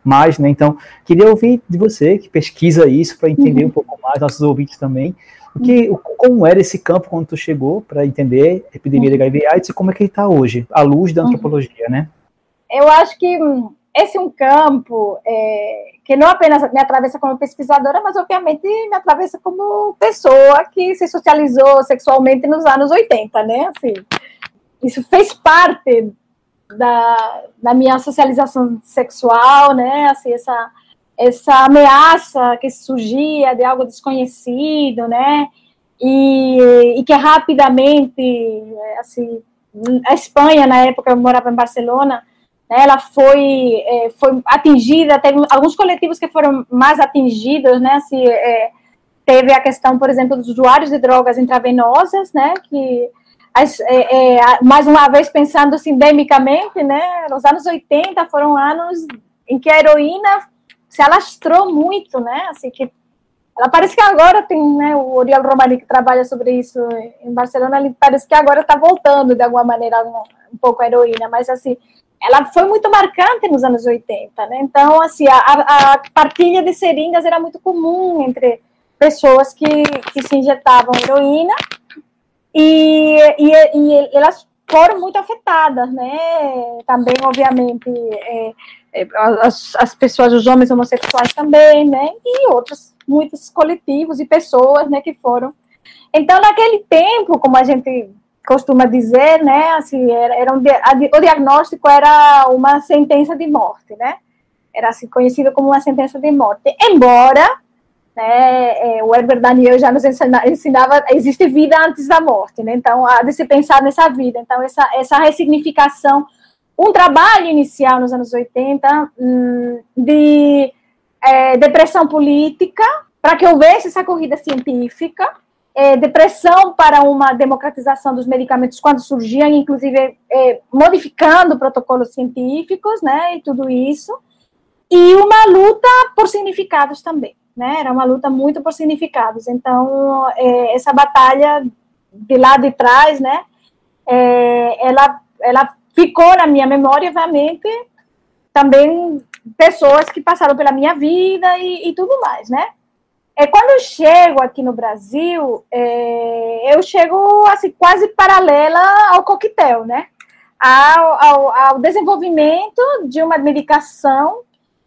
mais, né? Então, queria ouvir de você que pesquisa isso para entender uhum. um pouco mais, nossos ouvintes também, o que, uhum. como era esse campo quando tu chegou para entender a epidemia uhum. de HIV/AIDS e como é que ele está hoje, à luz da uhum. antropologia, né? Eu acho que esse é um campo é, que não apenas me atravessa como pesquisadora, mas obviamente me atravessa como pessoa que se socializou sexualmente nos anos 80, né? Assim, isso fez parte da, da minha socialização sexual, né? Assim, essa, essa ameaça que surgia de algo desconhecido, né? E, e que rapidamente, assim, a Espanha, na época eu morava em Barcelona, né, ela foi, é, foi atingida, teve alguns coletivos que foram mais atingidos, né, se, é, teve a questão, por exemplo, dos usuários de drogas intravenosas, né, que as, é, é mais uma vez pensando sindemicamente, né, os anos 80 foram anos em que a heroína se alastrou muito, né, assim, que ela parece que agora tem, né, o Oriol Romani que trabalha sobre isso em Barcelona, ele parece que agora está voltando de alguma maneira um, um pouco a heroína, mas assim, ela foi muito marcante nos anos 80, né? Então, assim, a, a partilha de seringas era muito comum entre pessoas que, que se injetavam heroína e, e, e elas foram muito afetadas, né? Também, obviamente, é, as, as pessoas, os homens homossexuais também, né? E outros, muitos coletivos e pessoas, né, que foram. Então, naquele tempo, como a gente costuma dizer, né, assim, era, era um, o diagnóstico era uma sentença de morte, né, era assim, conhecido como uma sentença de morte, embora, né, é, o Herbert Daniel já nos ensina, ensinava, existe vida antes da morte, né, então há de se pensar nessa vida, então essa, essa ressignificação, um trabalho inicial nos anos 80 hum, de é, depressão política, para que houvesse essa corrida científica, é, depressão para uma democratização dos medicamentos quando surgiam, inclusive é, modificando protocolos científicos, né, e tudo isso, e uma luta por significados também, né, era uma luta muito por significados. Então, é, essa batalha de lá de trás, né, é, ela, ela ficou na minha memória, obviamente, também pessoas que passaram pela minha vida e, e tudo mais, né. É, quando eu chego aqui no Brasil, é, eu chego assim, quase paralela ao coquetel, né? Ao, ao, ao, desenvolvimento de uma medicação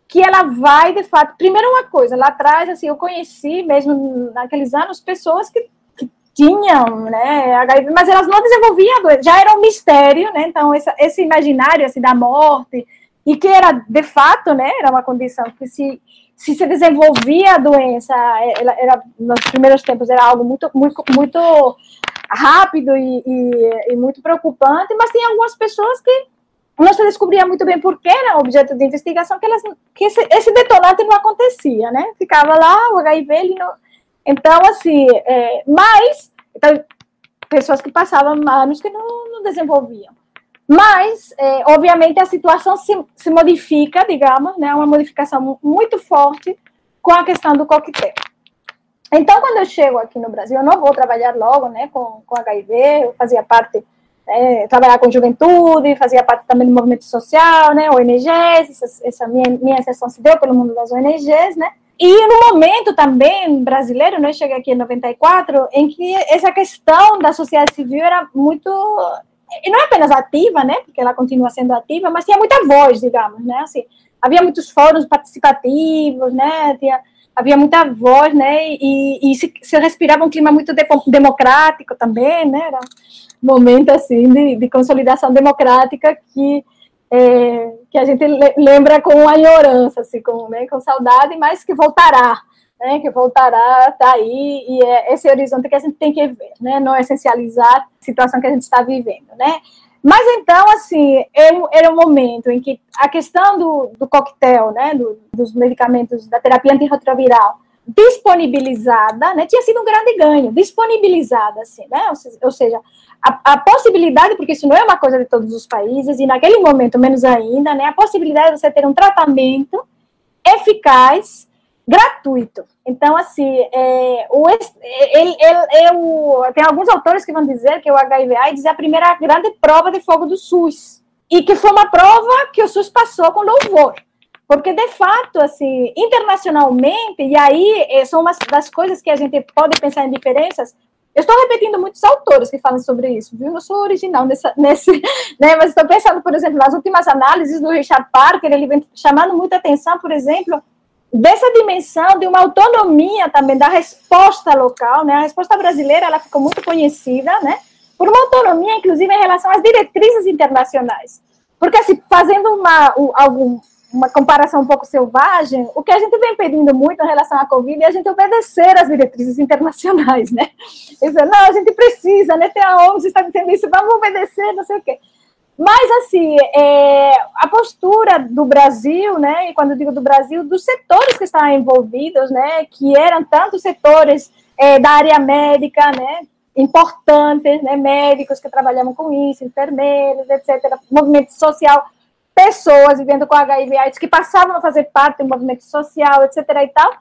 que ela vai, de fato, primeiro uma coisa, lá atrás, assim, eu conheci mesmo naqueles anos pessoas que, que tinham, né, HIV, mas elas não desenvolviam a doença, já era um mistério, né, então esse, esse imaginário, assim, da morte, e que era, de fato, né, era uma condição que se se se desenvolvia a doença, ela era, nos primeiros tempos era algo muito, muito, muito rápido e, e, e muito preocupante, mas tem algumas pessoas que não se descobria muito bem por que era objeto de investigação, que, elas, que esse, esse detonante não acontecia, né? Ficava lá, o HIV, ele não... Então, assim, é, mas, então, pessoas que passavam anos que não, não desenvolviam. Mas, é, obviamente, a situação se, se modifica, digamos, né, uma modificação muito forte com a questão do coquetel. Então, quando eu chego aqui no Brasil, eu não vou trabalhar logo né, com, com HIV, eu fazia parte, é, trabalhar com juventude, fazia parte também do movimento social, né, ONGs, essa, essa minha, minha inserção se deu pelo mundo das ONGs, né, e no momento também brasileiro, né, eu cheguei aqui em 94, em que essa questão da sociedade civil era muito e não é apenas ativa, né, porque ela continua sendo ativa, mas tinha muita voz, digamos, né, assim, havia muitos fóruns participativos, né, tinha, havia muita voz, né, e, e se, se, respirava um clima muito de, democrático também, né, era um momento, assim, de, de consolidação democrática que, é, que a gente lembra com a ignorância, assim, com, né, com saudade, mas que voltará, né, que voltará, está aí, e é esse horizonte que a gente tem que ver, né, não essencializar a situação que a gente está vivendo, né. Mas então, assim, era um momento em que a questão do, do coquetel, né, do, dos medicamentos da terapia antirretroviral, disponibilizada, né, tinha sido um grande ganho, disponibilizada, assim, né, ou seja, a, a, possibilidade, porque isso não é uma coisa de todos os países, e naquele momento menos ainda, né, a possibilidade de você ter um tratamento eficaz gratuito. Então, assim, é, o, ele, ele, eu, tem alguns autores que vão dizer que o HIV-AIDS é a primeira grande prova de fogo do SUS. E que foi uma prova que o SUS passou com louvor. Porque, de fato, assim, internacionalmente, e aí é, são umas das coisas que a gente pode pensar em diferenças, eu estou repetindo muitos autores que falam sobre isso, viu? Eu sou original nessa, nesse, né? Mas estou pensando, por exemplo, nas últimas análises do Richard Parker, ele vem chamando muita atenção, por exemplo, dessa dimensão de uma autonomia também da resposta local, né? A resposta brasileira ela ficou muito conhecida, né? Por uma autonomia, inclusive, em relação às diretrizes internacionais. Porque, assim, fazendo uma, algum, uma comparação um pouco selvagem, o que a gente vem pedindo muito em relação à Covid é a gente obedecer às diretrizes internacionais, né? Dizer, não, a gente precisa, né? Tem a OMS está dizendo isso, vamos obedecer, não sei o quê. Mas, assim, é, a postura do Brasil, né, e quando eu digo do Brasil, dos setores que estavam envolvidos, né, que eram tanto setores é, da área médica, né, importantes, né, médicos que trabalhavam com isso, enfermeiros, etc., movimento social, pessoas vivendo com HIV AIDS que passavam a fazer parte do movimento social, etc. e tal,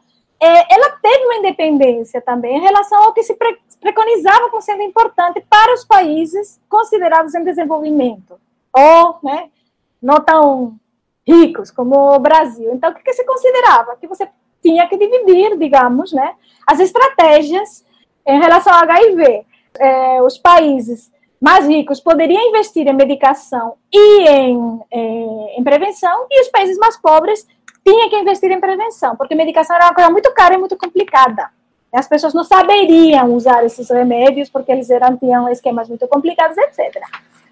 é, ela teve uma independência também em relação ao que se pre preconizava como sendo importante para os países considerados em desenvolvimento, ou né, não tão ricos como o Brasil. Então, o que, que se considerava? Que você tinha que dividir, digamos, né, as estratégias em relação ao HIV. É, os países mais ricos poderiam investir em medicação e em, em, em prevenção, e os países mais pobres tinham que investir em prevenção, porque medicação era uma coisa muito cara e muito complicada. As pessoas não saberiam usar esses remédios porque eles eram, tinham esquemas muito complicados, etc.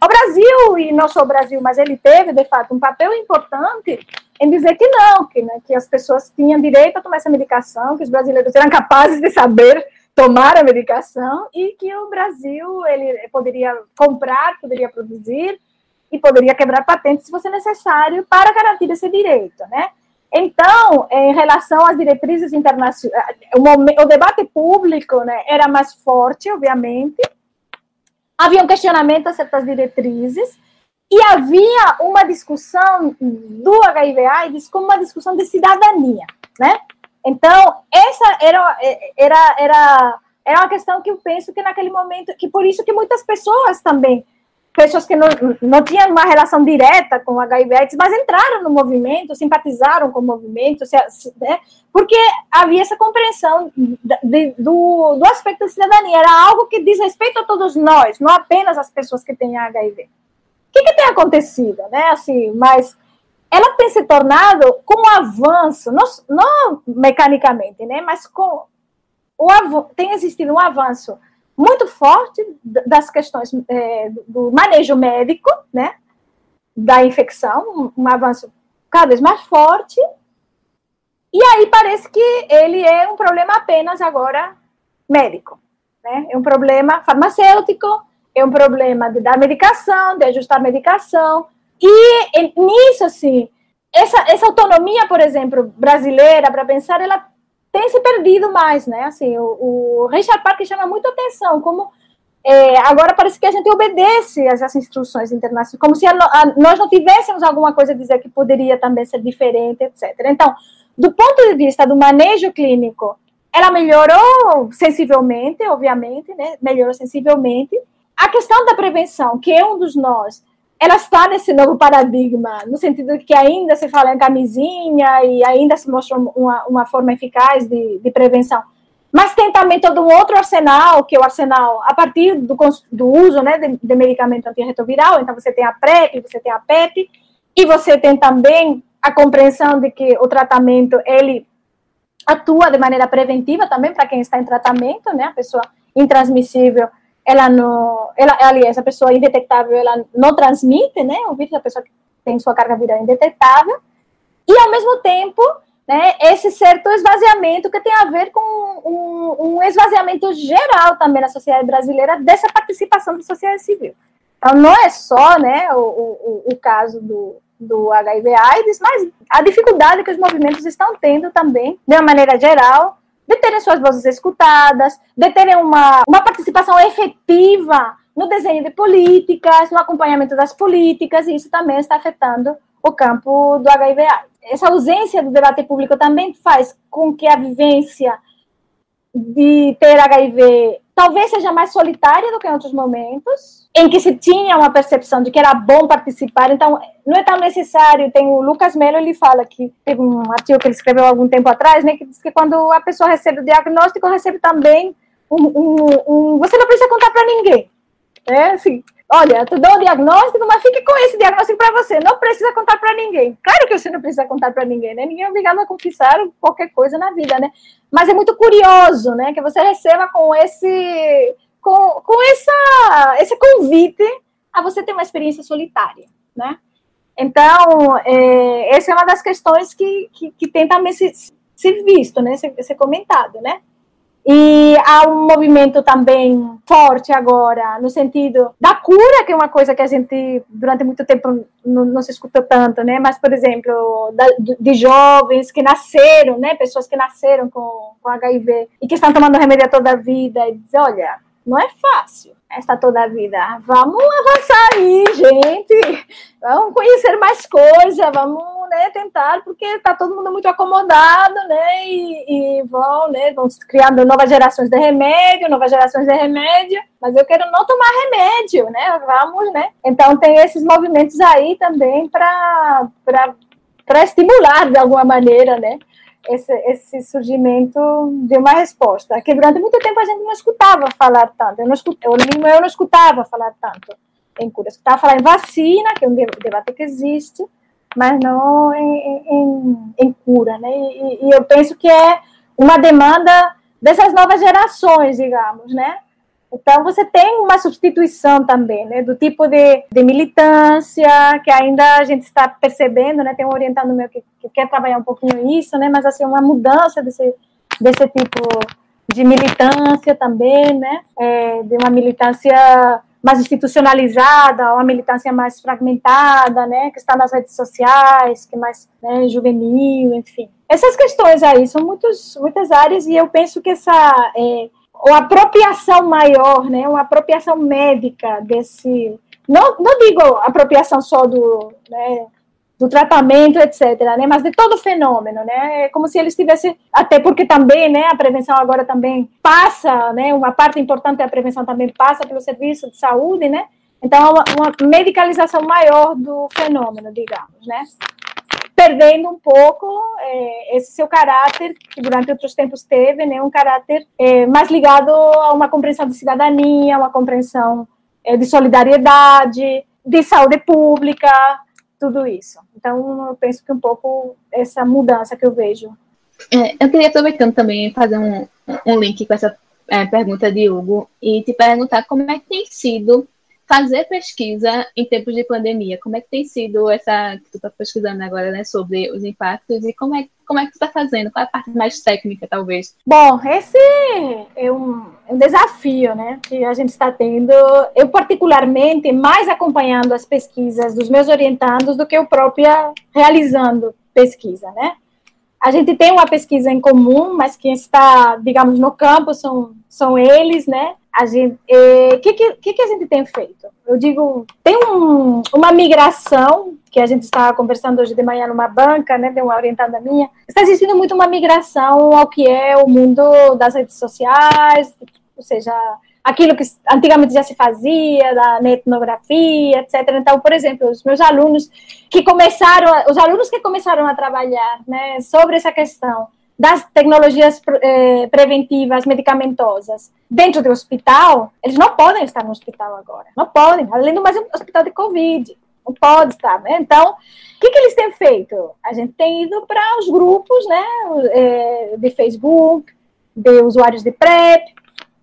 O Brasil, e não só o Brasil, mas ele teve, de fato, um papel importante em dizer que não, que, né, que as pessoas tinham direito a tomar essa medicação, que os brasileiros eram capazes de saber tomar a medicação e que o Brasil ele poderia comprar, poderia produzir e poderia quebrar patentes se fosse necessário para garantir esse direito, né? Então, em relação às diretrizes internacionais, o, o debate público né, era mais forte, obviamente, havia um questionamento a certas diretrizes, e havia uma discussão do HIV/AIDS como uma discussão de cidadania, né? Então, essa era, era, era, era uma questão que eu penso que naquele momento, que por isso que muitas pessoas também pessoas que não, não tinham uma relação direta com o HIV AIDS, mas entraram no movimento, simpatizaram com o movimento, né, porque havia essa compreensão de, do, do aspecto da cidadania, era algo que diz respeito a todos nós, não apenas as pessoas que têm HIV. O que, que tem acontecido, né, assim, mas ela tem se tornado com um avanço, não, não mecanicamente, né, mas com o, tem existido um avanço muito forte das questões é, do manejo médico, né, da infecção, um avanço cada vez mais forte. E aí parece que ele é um problema apenas agora médico, né? É um problema farmacêutico, é um problema de dar medicação, de ajustar a medicação. E nisso, assim, essa, essa autonomia, por exemplo, brasileira, para pensar, ela tem se perdido mais, né? Assim, o, o Richard Parker chama muito atenção, como é, agora parece que a gente obedece às instruções internacionais, como se a, a, nós não tivéssemos alguma coisa a dizer que poderia também ser diferente, etc. Então, do ponto de vista do manejo clínico, ela melhorou sensivelmente, obviamente, né? Melhorou sensivelmente. A questão da prevenção, que é um dos nós, ela está nesse novo paradigma, no sentido que ainda se fala em camisinha e ainda se mostra uma, uma forma eficaz de, de prevenção. Mas tem também todo um outro arsenal, que é o arsenal a partir do, do uso né, de, de medicamento antirretroviral. Então, você tem a PrEP, você tem a PEP, e você tem também a compreensão de que o tratamento, ele atua de maneira preventiva também para quem está em tratamento, né, a pessoa intransmissível, ela não, ela, aliás, a pessoa indetectável, ela não transmite, né, o vírus, a pessoa que tem sua carga viral indetectável, e ao mesmo tempo, né, esse certo esvaziamento que tem a ver com um, um esvaziamento geral também na sociedade brasileira dessa participação da sociedade civil. Então, não é só, né, o, o, o caso do, do HIV/AIDS, mas a dificuldade que os movimentos estão tendo também, de uma maneira geral, de terem suas vozes escutadas, de terem uma, uma participação efetiva no desenho de políticas, no acompanhamento das políticas, e isso também está afetando o campo do HIV. Essa ausência do debate público também faz com que a vivência de ter HIV talvez seja mais solitária do que em outros momentos, em que se tinha uma percepção de que era bom participar, então não é tão necessário. Tem o Lucas Melo, ele fala que teve um artigo que ele escreveu algum tempo atrás, né, que diz que quando a pessoa recebe o diagnóstico, recebe também um. um, um você não precisa contar para ninguém. É assim, olha, tu dou o diagnóstico, mas fique com esse diagnóstico para você, não precisa contar para ninguém. Claro que você não precisa contar para ninguém, né? Ninguém é obrigado a confessar qualquer coisa na vida, né? Mas é muito curioso, né, que você receba com esse com, com essa esse convite a você ter uma experiência solitária, né? Então, é, essa é uma das questões que, que, que tem também se, se visto, né, ser, ser comentado, né? E há um movimento também forte agora, no sentido da cura, que é uma coisa que a gente, durante muito tempo, não, não se escutou tanto, né? Mas, por exemplo, da, de jovens que nasceram, né? Pessoas que nasceram com, com HIV e que estão tomando remédio toda a vida e dizem, olha, não é fácil esta toda a vida. Vamos avançar aí, gente. Vamos conhecer mais coisas, vamos né, tentar, porque está todo mundo muito acomodado, né? E, e, vão, né, vão criando novas gerações de remédio, novas gerações de remédio, mas eu quero não tomar remédio, né? Vamos, né? Então tem esses movimentos aí também para estimular de alguma maneira, né? Esse, esse surgimento de uma resposta, que durante muito tempo a gente não escutava falar tanto, eu não, escutava, eu, eu não escutava falar tanto em cura, eu escutava falar em vacina, que é um debate que existe, mas não em, em, em cura, né? E, e, eu penso que é uma demanda dessas novas gerações, digamos, né? Então, você tem uma substituição também, né, do tipo de, de militância, que ainda a gente está percebendo, né, tem um orientando meu que, que, quer trabalhar um pouquinho isso, né, mas, assim, uma mudança desse, desse tipo de militância também, né, é, de uma militância mais institucionalizada, uma militância mais fragmentada, né, que está nas redes sociais, que é mais né, juvenil, enfim. Essas questões aí são muitos, muitas áreas e eu penso que essa... É, uma apropriação maior, né, uma apropriação médica desse, não, não digo apropriação só do, né, do tratamento, etc., né, mas de todo o fenômeno, né, é como se eles tivessem, até porque também, né, a prevenção agora também passa, né, uma parte importante da prevenção também passa pelo serviço de saúde, né, então uma, uma medicalização maior do fenômeno, digamos, né, perdendo um pouco é, esse seu caráter, que durante outros tempos teve, né, um caráter é, mais ligado a uma compreensão de cidadania, uma compreensão é, de solidariedade, de saúde pública, tudo isso. Então, eu penso que um pouco essa mudança que eu vejo. É, eu queria, aproveitando também, fazer um, um link com essa é, pergunta de Hugo e te perguntar como é que tem sido fazer pesquisa em tempos de pandemia. Como é que tem sido essa que tu está pesquisando agora, né, sobre os impactos e como é, como é que tu está fazendo? Qual é a parte mais técnica, talvez? Bom, esse é um, um desafio, né, que a gente está tendo. Eu particularmente mais acompanhando as pesquisas dos meus orientandos do que eu própria realizando pesquisa, né? A gente tem uma pesquisa em comum, mas quem está, digamos, no campo são, são eles, né? a gente, o que, que, que a gente tem feito? Eu digo, tem um, uma migração que a gente estava conversando hoje de manhã numa banca, né, de uma orientada minha, está existindo muito uma migração ao que é o mundo das redes sociais, ou seja, aquilo que antigamente já se fazia, da etnografia, etc. Então, por exemplo, os meus alunos que começaram, os alunos que começaram a trabalhar, né, sobre essa questão das tecnologias eh, preventivas medicamentosas dentro do hospital, eles não podem estar no hospital agora. Não podem. Além do mais, um hospital de Covid. Não pode estar, né? Então, o que, que eles têm feito? A gente tem ido para os grupos, né, eh, de Facebook, de usuários de PrEP,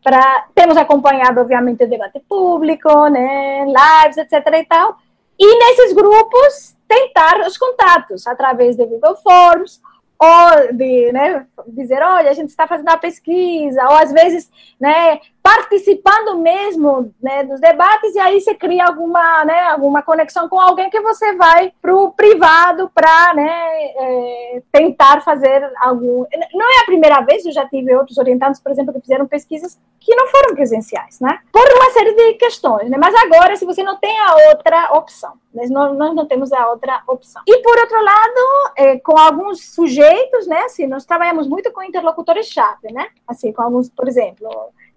pra, temos acompanhado, obviamente, o debate público, né, lives, etc. e tal, e nesses grupos tentar os contatos através de Google Forms ou de né, dizer, olha, a gente está fazendo uma pesquisa, ou às vezes né, participando mesmo né, dos debates, e aí você cria alguma, né, alguma conexão com alguém que você vai para o privado para né, é, tentar fazer algum. Não é a primeira vez, eu já tive outros orientados, por exemplo, que fizeram pesquisas que não foram presenciais, né? Por uma série de questões, né? Mas agora, se você não tem a outra opção, nós não, nós não temos a outra opção. E por outro lado, é, com alguns sujeitos, né? Assim, nós trabalhamos muito com interlocutores-chave, né? Assim, com alguns, por exemplo,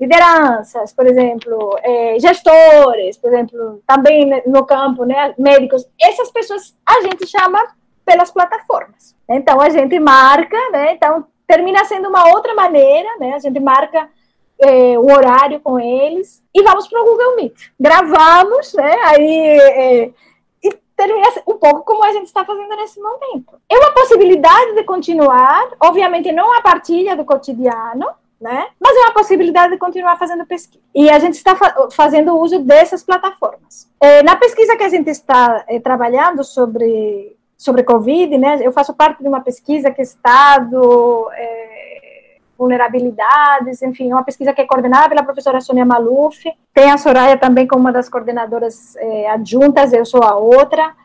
lideranças, por exemplo, é, gestores, por exemplo, também no campo, né, médicos, essas pessoas a gente chama pelas plataformas. Então a gente marca, né, então termina sendo uma outra maneira, né, a gente marca é, horário com eles e vamos para o Google Meet. Gravamos, né, aí é, e termina um pouco como a gente está fazendo nesse momento. É uma possibilidade de continuar, obviamente não a partilha do cotidiano, né? Mas é uma possibilidade de continuar fazendo pesquisa. E a gente está fa fazendo uso dessas plataformas. É, na pesquisa que a gente está é, trabalhando sobre sobre Covid, né? Eu faço parte de uma pesquisa que é Estado, é, vulnerabilidades, enfim, uma pesquisa que é coordenada pela professora Sônia Maluf. Tem a Soraya também como uma das coordenadoras é, adjuntas, eu sou a outra.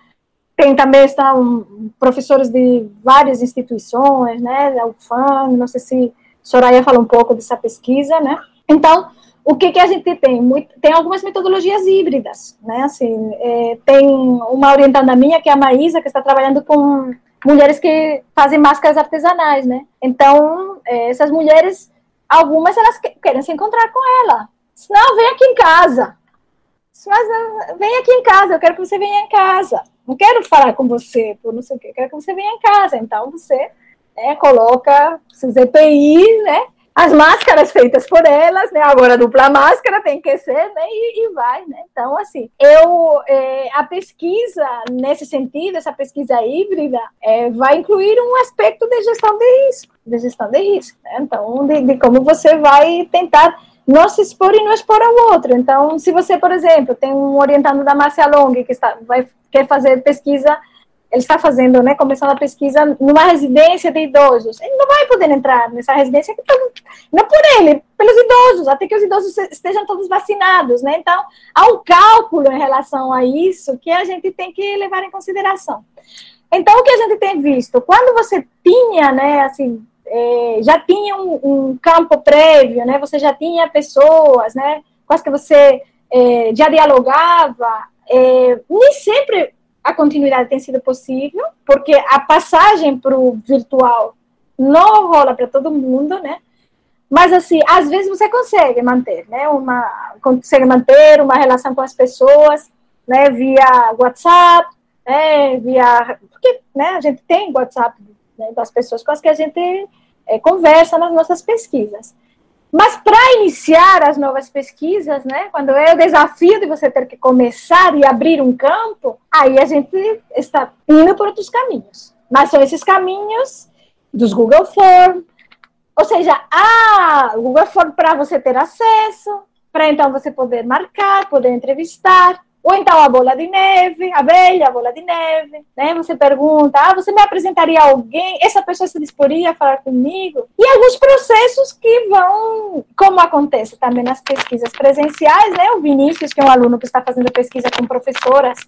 Tem também estão professores de várias instituições, né? Da UFAM, não sei se Soraya fala um pouco dessa pesquisa, né? Então, o que, que a gente tem? Tem algumas metodologias híbridas, né? Assim, é, tem uma orientada minha, que é a Maísa, que está trabalhando com mulheres que fazem máscaras artesanais, né? Então, é, essas mulheres, algumas elas querem se encontrar com ela. Não, vem aqui em casa. Mas ah, vem aqui em casa, eu quero que você venha em casa. Não quero falar com você por não sei o quê, eu quero que você venha em casa. Então, você né, coloca seus EPIs, né, as máscaras feitas por elas, né? Agora dupla máscara tem que ser, né? E, e vai, né? Então, assim, eu é, a pesquisa nesse sentido, essa pesquisa híbrida, é, vai incluir um aspecto de gestão de risco, de gestão de risco. Né? Então, de, de como você vai tentar não se expor e não expor ao outro. Então, se você, por exemplo, tem um orientando da Márcia Long que está, vai, quer fazer pesquisa ele está fazendo, né, começando a pesquisa numa residência de idosos. Ele não vai poder entrar nessa residência, não por ele, pelos idosos, até que os idosos estejam todos vacinados, né? Então, há um cálculo em relação a isso que a gente tem que levar em consideração. Então, o que a gente tem visto, quando você tinha, né, assim, é, já tinha um, um, campo prévio, né, você já tinha pessoas, né, com as que você é, já dialogava, é, nem sempre a continuidade tem sido possível, porque a passagem para o virtual não rola para todo mundo, né? Mas, assim, às vezes você consegue manter, né? Uma, consegue manter uma relação com as pessoas, né? Via WhatsApp, né? Via... Porque, né? A gente tem WhatsApp né, das pessoas com as que a gente é, conversa nas nossas pesquisas. Mas para iniciar as novas pesquisas, né, quando é o desafio de você ter que começar e abrir um campo, aí a gente está indo por outros caminhos. Mas são esses caminhos dos Google Form, ou seja, a Google Form para você ter acesso, para então você poder marcar, poder entrevistar, ou então a bola de neve, a velha bola de neve, né? Você pergunta, ah, você me apresentaria alguém? Essa pessoa se disporia a falar comigo? E alguns processos que vão, como acontece também nas pesquisas presenciais, né? O Vinícius, que é um aluno que está fazendo pesquisa com professoras,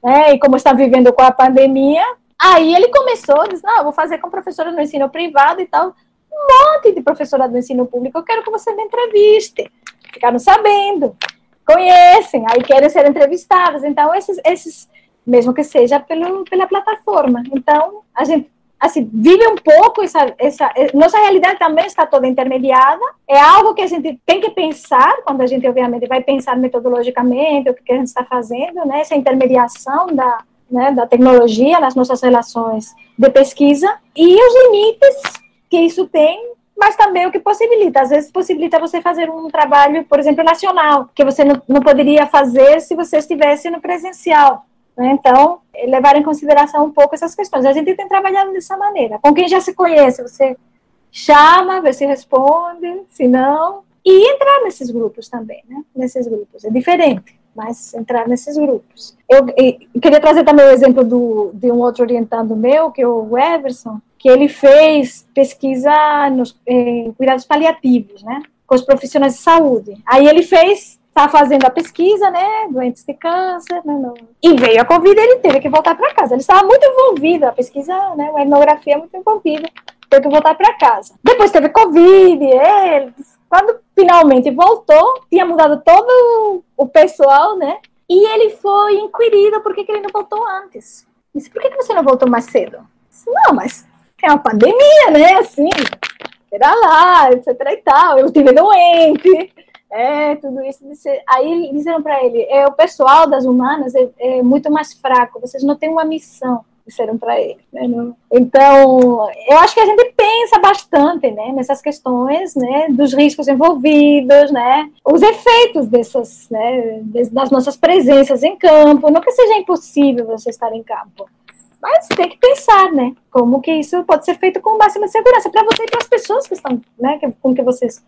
né? E como está vivendo com a pandemia, aí ele começou, disse, não, vou fazer com professora no ensino privado e tal. Um monte de professora do ensino público, eu quero que você me entreviste. Ficaram sabendo conhecem, aí querem ser entrevistadas. Então, esses, esses mesmo que seja pelo, pela plataforma. Então, a gente assim, vive um pouco essa, essa. Nossa realidade também está toda intermediada. É algo que a gente tem que pensar, quando a gente, obviamente, vai pensar metodologicamente o que a gente está fazendo, né? Essa intermediação da, né, da tecnologia nas nossas relações de pesquisa e os limites que isso tem mas também o que possibilita. Às vezes possibilita você fazer um trabalho, por exemplo, nacional, que você não, não poderia fazer se você estivesse no presencial. Né? Então, levar em consideração um pouco essas questões. A gente tem trabalhado dessa maneira. Com quem já se conhece, você chama, vê se responde, se não, e entrar nesses grupos também, né? Nesses grupos. É diferente, mas entrar nesses grupos. Eu, eu queria trazer também o exemplo do, de um outro orientando meu, que é o Everson, que ele fez pesquisa nos eh, cuidados paliativos, né, com os profissionais de saúde. Aí ele fez, está fazendo a pesquisa, né, doentes de câncer, né, não. e veio a Covid ele teve que voltar para casa. Ele estava muito envolvido, a pesquisa, né, a etnografia muito envolvida, teve que voltar para casa. Depois teve Covid, ele, quando finalmente voltou, tinha mudado todo o pessoal, né, e ele foi inquirido por que, que ele não voltou antes. Disse, por que, que você não voltou mais cedo? Disse, não, mas é uma pandemia, né? Assim, era lá, etc e tal. Eu tive doente, é, tudo isso. Aí disseram para ele: é, o pessoal das humanas é, é, muito mais fraco, vocês não têm uma missão. Disseram para ele. Né? Então, eu acho que a gente pensa bastante né, nessas questões né, dos riscos envolvidos, né, os efeitos dessas, né, das nossas presenças em campo. Não que seja impossível você estar em campo, mas tem que pensar, né? Como que isso pode ser feito com máxima segurança para você e para as pessoas que estão, né? Com que vocês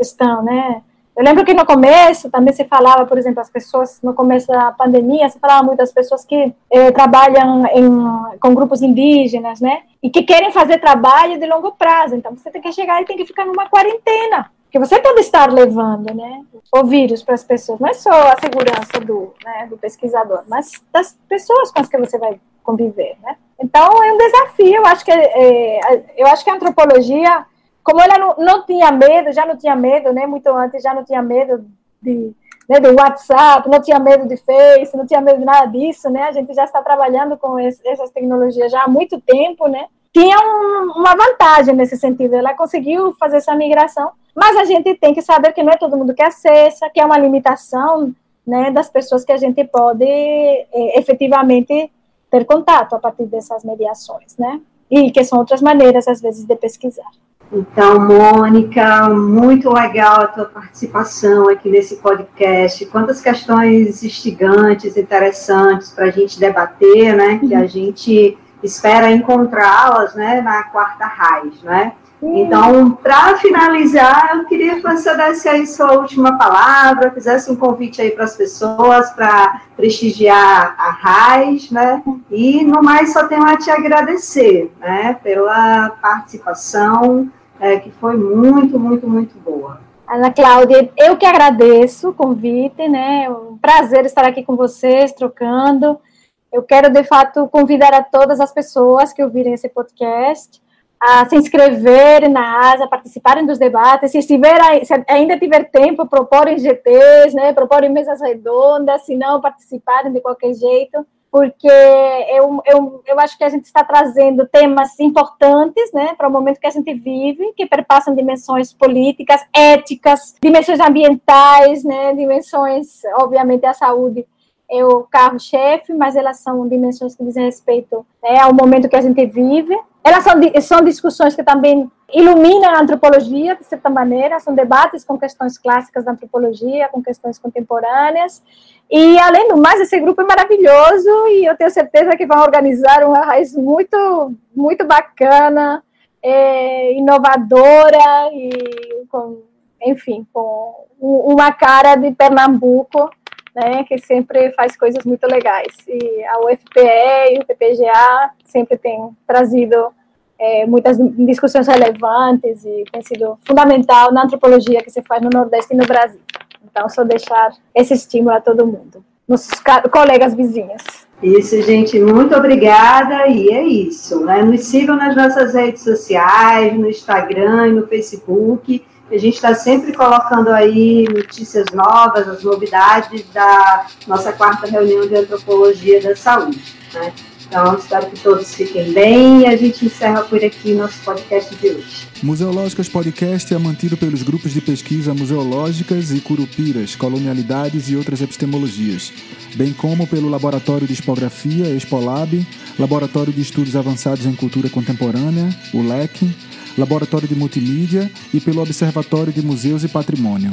estão, né? Eu lembro que no começo também se falava, por exemplo, as pessoas, no começo da pandemia, se falava muito das pessoas que eh, trabalham em, com grupos indígenas, né? E que querem fazer trabalho de longo prazo. Então, você tem que chegar e tem que ficar numa quarentena. Que você pode estar levando, né? O vírus para as pessoas. Não é só a segurança do, né, do pesquisador, mas das pessoas com as que você vai conviver, né? Então é um desafio. Acho que é, eu acho que a antropologia, como ela não, não tinha medo, já não tinha medo, né? Muito antes já não tinha medo de né, do WhatsApp, não tinha medo de Face, não tinha medo de nada disso, né? A gente já está trabalhando com esse, essas tecnologias já há muito tempo, né? Tinha um, uma vantagem nesse sentido, ela conseguiu fazer essa migração, mas a gente tem que saber que não é todo mundo que acessa, que é uma limitação, né, das pessoas que a gente pode é, efetivamente ter contato a partir dessas mediações, né? E que são outras maneiras, às vezes, de pesquisar. Então, Mônica, muito legal a tua participação aqui nesse podcast. Quantas questões instigantes, interessantes para a gente debater, né? Que a uhum. gente espera encontrá-las, né? Na quarta raiz, né? Então, para finalizar, eu queria que você desse aí sua última palavra, fizesse um convite aí para as pessoas para prestigiar a RAIS, né? E no mais só tenho a te agradecer, né? Pela participação, é, que foi muito, muito, muito boa. Ana Cláudia, eu que agradeço o convite, né? É um prazer estar aqui com vocês, trocando. Eu quero, de fato, convidar a todas as pessoas que ouvirem esse podcast a se inscreverem na ASA, participarem dos debates, se, estiver, se ainda tiver tempo, proporem GTs, né, proporem mesas redondas, se não, participarem de qualquer jeito, porque eu, eu, eu acho que a gente está trazendo temas importantes né, para o momento que a gente vive, que perpassam dimensões políticas, éticas, dimensões ambientais, né, dimensões, obviamente, a saúde é o carro-chefe, mas elas são dimensões que dizem respeito né, ao momento que a gente vive. Elas são, são discussões que também iluminam a antropologia, de certa maneira, são debates com questões clássicas da antropologia, com questões contemporâneas. E, além do mais, esse grupo é maravilhoso e eu tenho certeza que vão organizar uma raiz muito, muito bacana, é, inovadora e, com, enfim, com uma cara de Pernambuco né, que sempre faz coisas muito legais. E a UFPE e o PPGA sempre têm trazido é, muitas discussões relevantes e tem sido fundamental na antropologia que se faz no Nordeste e no Brasil. Então, só deixar esse estímulo a todo mundo, nossos colegas vizinhos. Isso, gente, muito obrigada. E é isso, né? Nos sigam nas nossas redes sociais, no Instagram e no Facebook. A gente está sempre colocando aí notícias novas, as novidades da nossa quarta reunião de antropologia da saúde. Né? Então, espero que todos fiquem bem e a gente encerra por aqui nosso podcast de hoje. Museológicas Podcast é mantido pelos grupos de pesquisa Museológicas e Curupiras, Colonialidades e outras epistemologias, bem como pelo Laboratório de Expografia, Expolab, Laboratório de Estudos Avançados em Cultura Contemporânea, o LEC, Laboratório de Multimídia e pelo Observatório de Museus e Patrimônio.